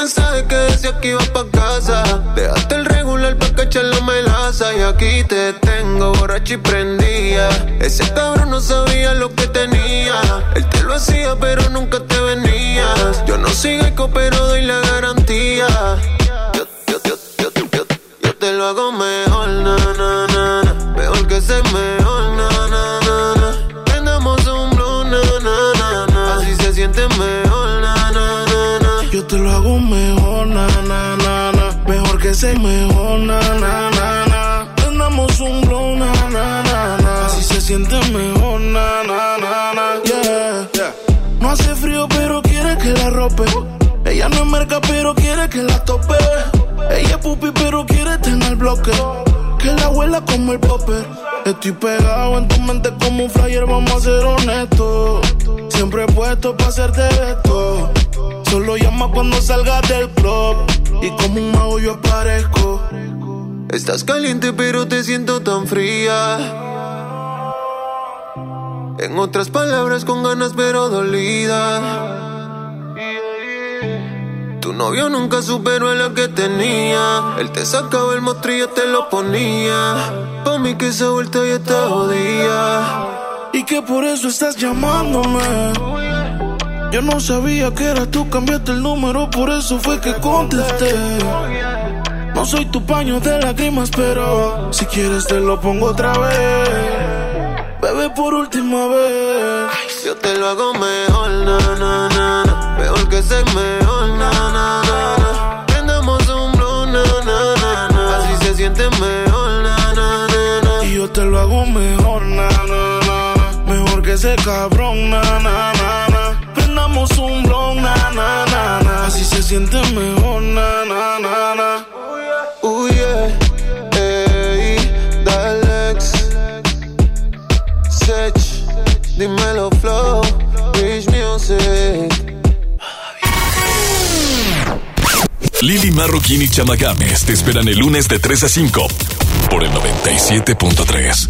mensaje que decía que iba pa' casa. Dejaste el regular pa' cachar la melaza. Y aquí te tengo borracho y prendía. Ese cabrón no sabía lo que tenía. Él te lo hacía, pero nunca te venías. Yo no sigo eco, pero doy la garantía. Yo, yo, yo, yo, te lo hago mejor, na, na, na. Mejor que ser mejor, na, na, na, na. Prendamos un blow, na, na, na, na. Así se siente mejor, hago mejor, na, na, na, na. Mejor que ser mejor, na, na, na, na. Prendamos un blow, na, na, na, na. Así se siente mejor, na, na, na, na. Yeah, yeah. No hace frío, pero quiere que la rope. Ella no es merca, pero quiere que la tope. Ella es pupi, pero quiere tener bloque. Que la abuela como el popper. Estoy pegado en tu mente como un flyer, vamos a ser honestos. Siempre he puesto para hacerte esto. Solo llama cuando salgas del club. Y como un mago yo aparezco. Estás caliente pero te siento tan fría. En otras palabras, con ganas pero dolida. Tu novio nunca superó lo que tenía. Él te sacaba el mostrillo, te lo ponía. Pa' mí que esa vuelta ya está jodida. Y que por eso estás llamándome. Yo no sabía que era tú, cambiaste el número, por eso fue que contesté. No soy tu paño de lágrimas, pero si quieres te lo pongo otra vez. Bebé, por última vez. Yo te lo hago mejor, na, na, na, na. Mejor que ser mejor, na, na, na, na. Prendamos un blow, na, na, na, na. Así se siente mejor, na, na, na, na. Y yo te lo hago mejor, na, na, na. Mejor que ese cabrón, na, na, na, Prendamos un blon, na, na, na, na. Así se siente mejor, na, na, na, na. Uh, yeah. Ey, Dalex. Sech. Dímelo, Flow. Rich Music. Lili Marroquín y Chama Games te esperan el lunes de 3 a 5 por el 97.3.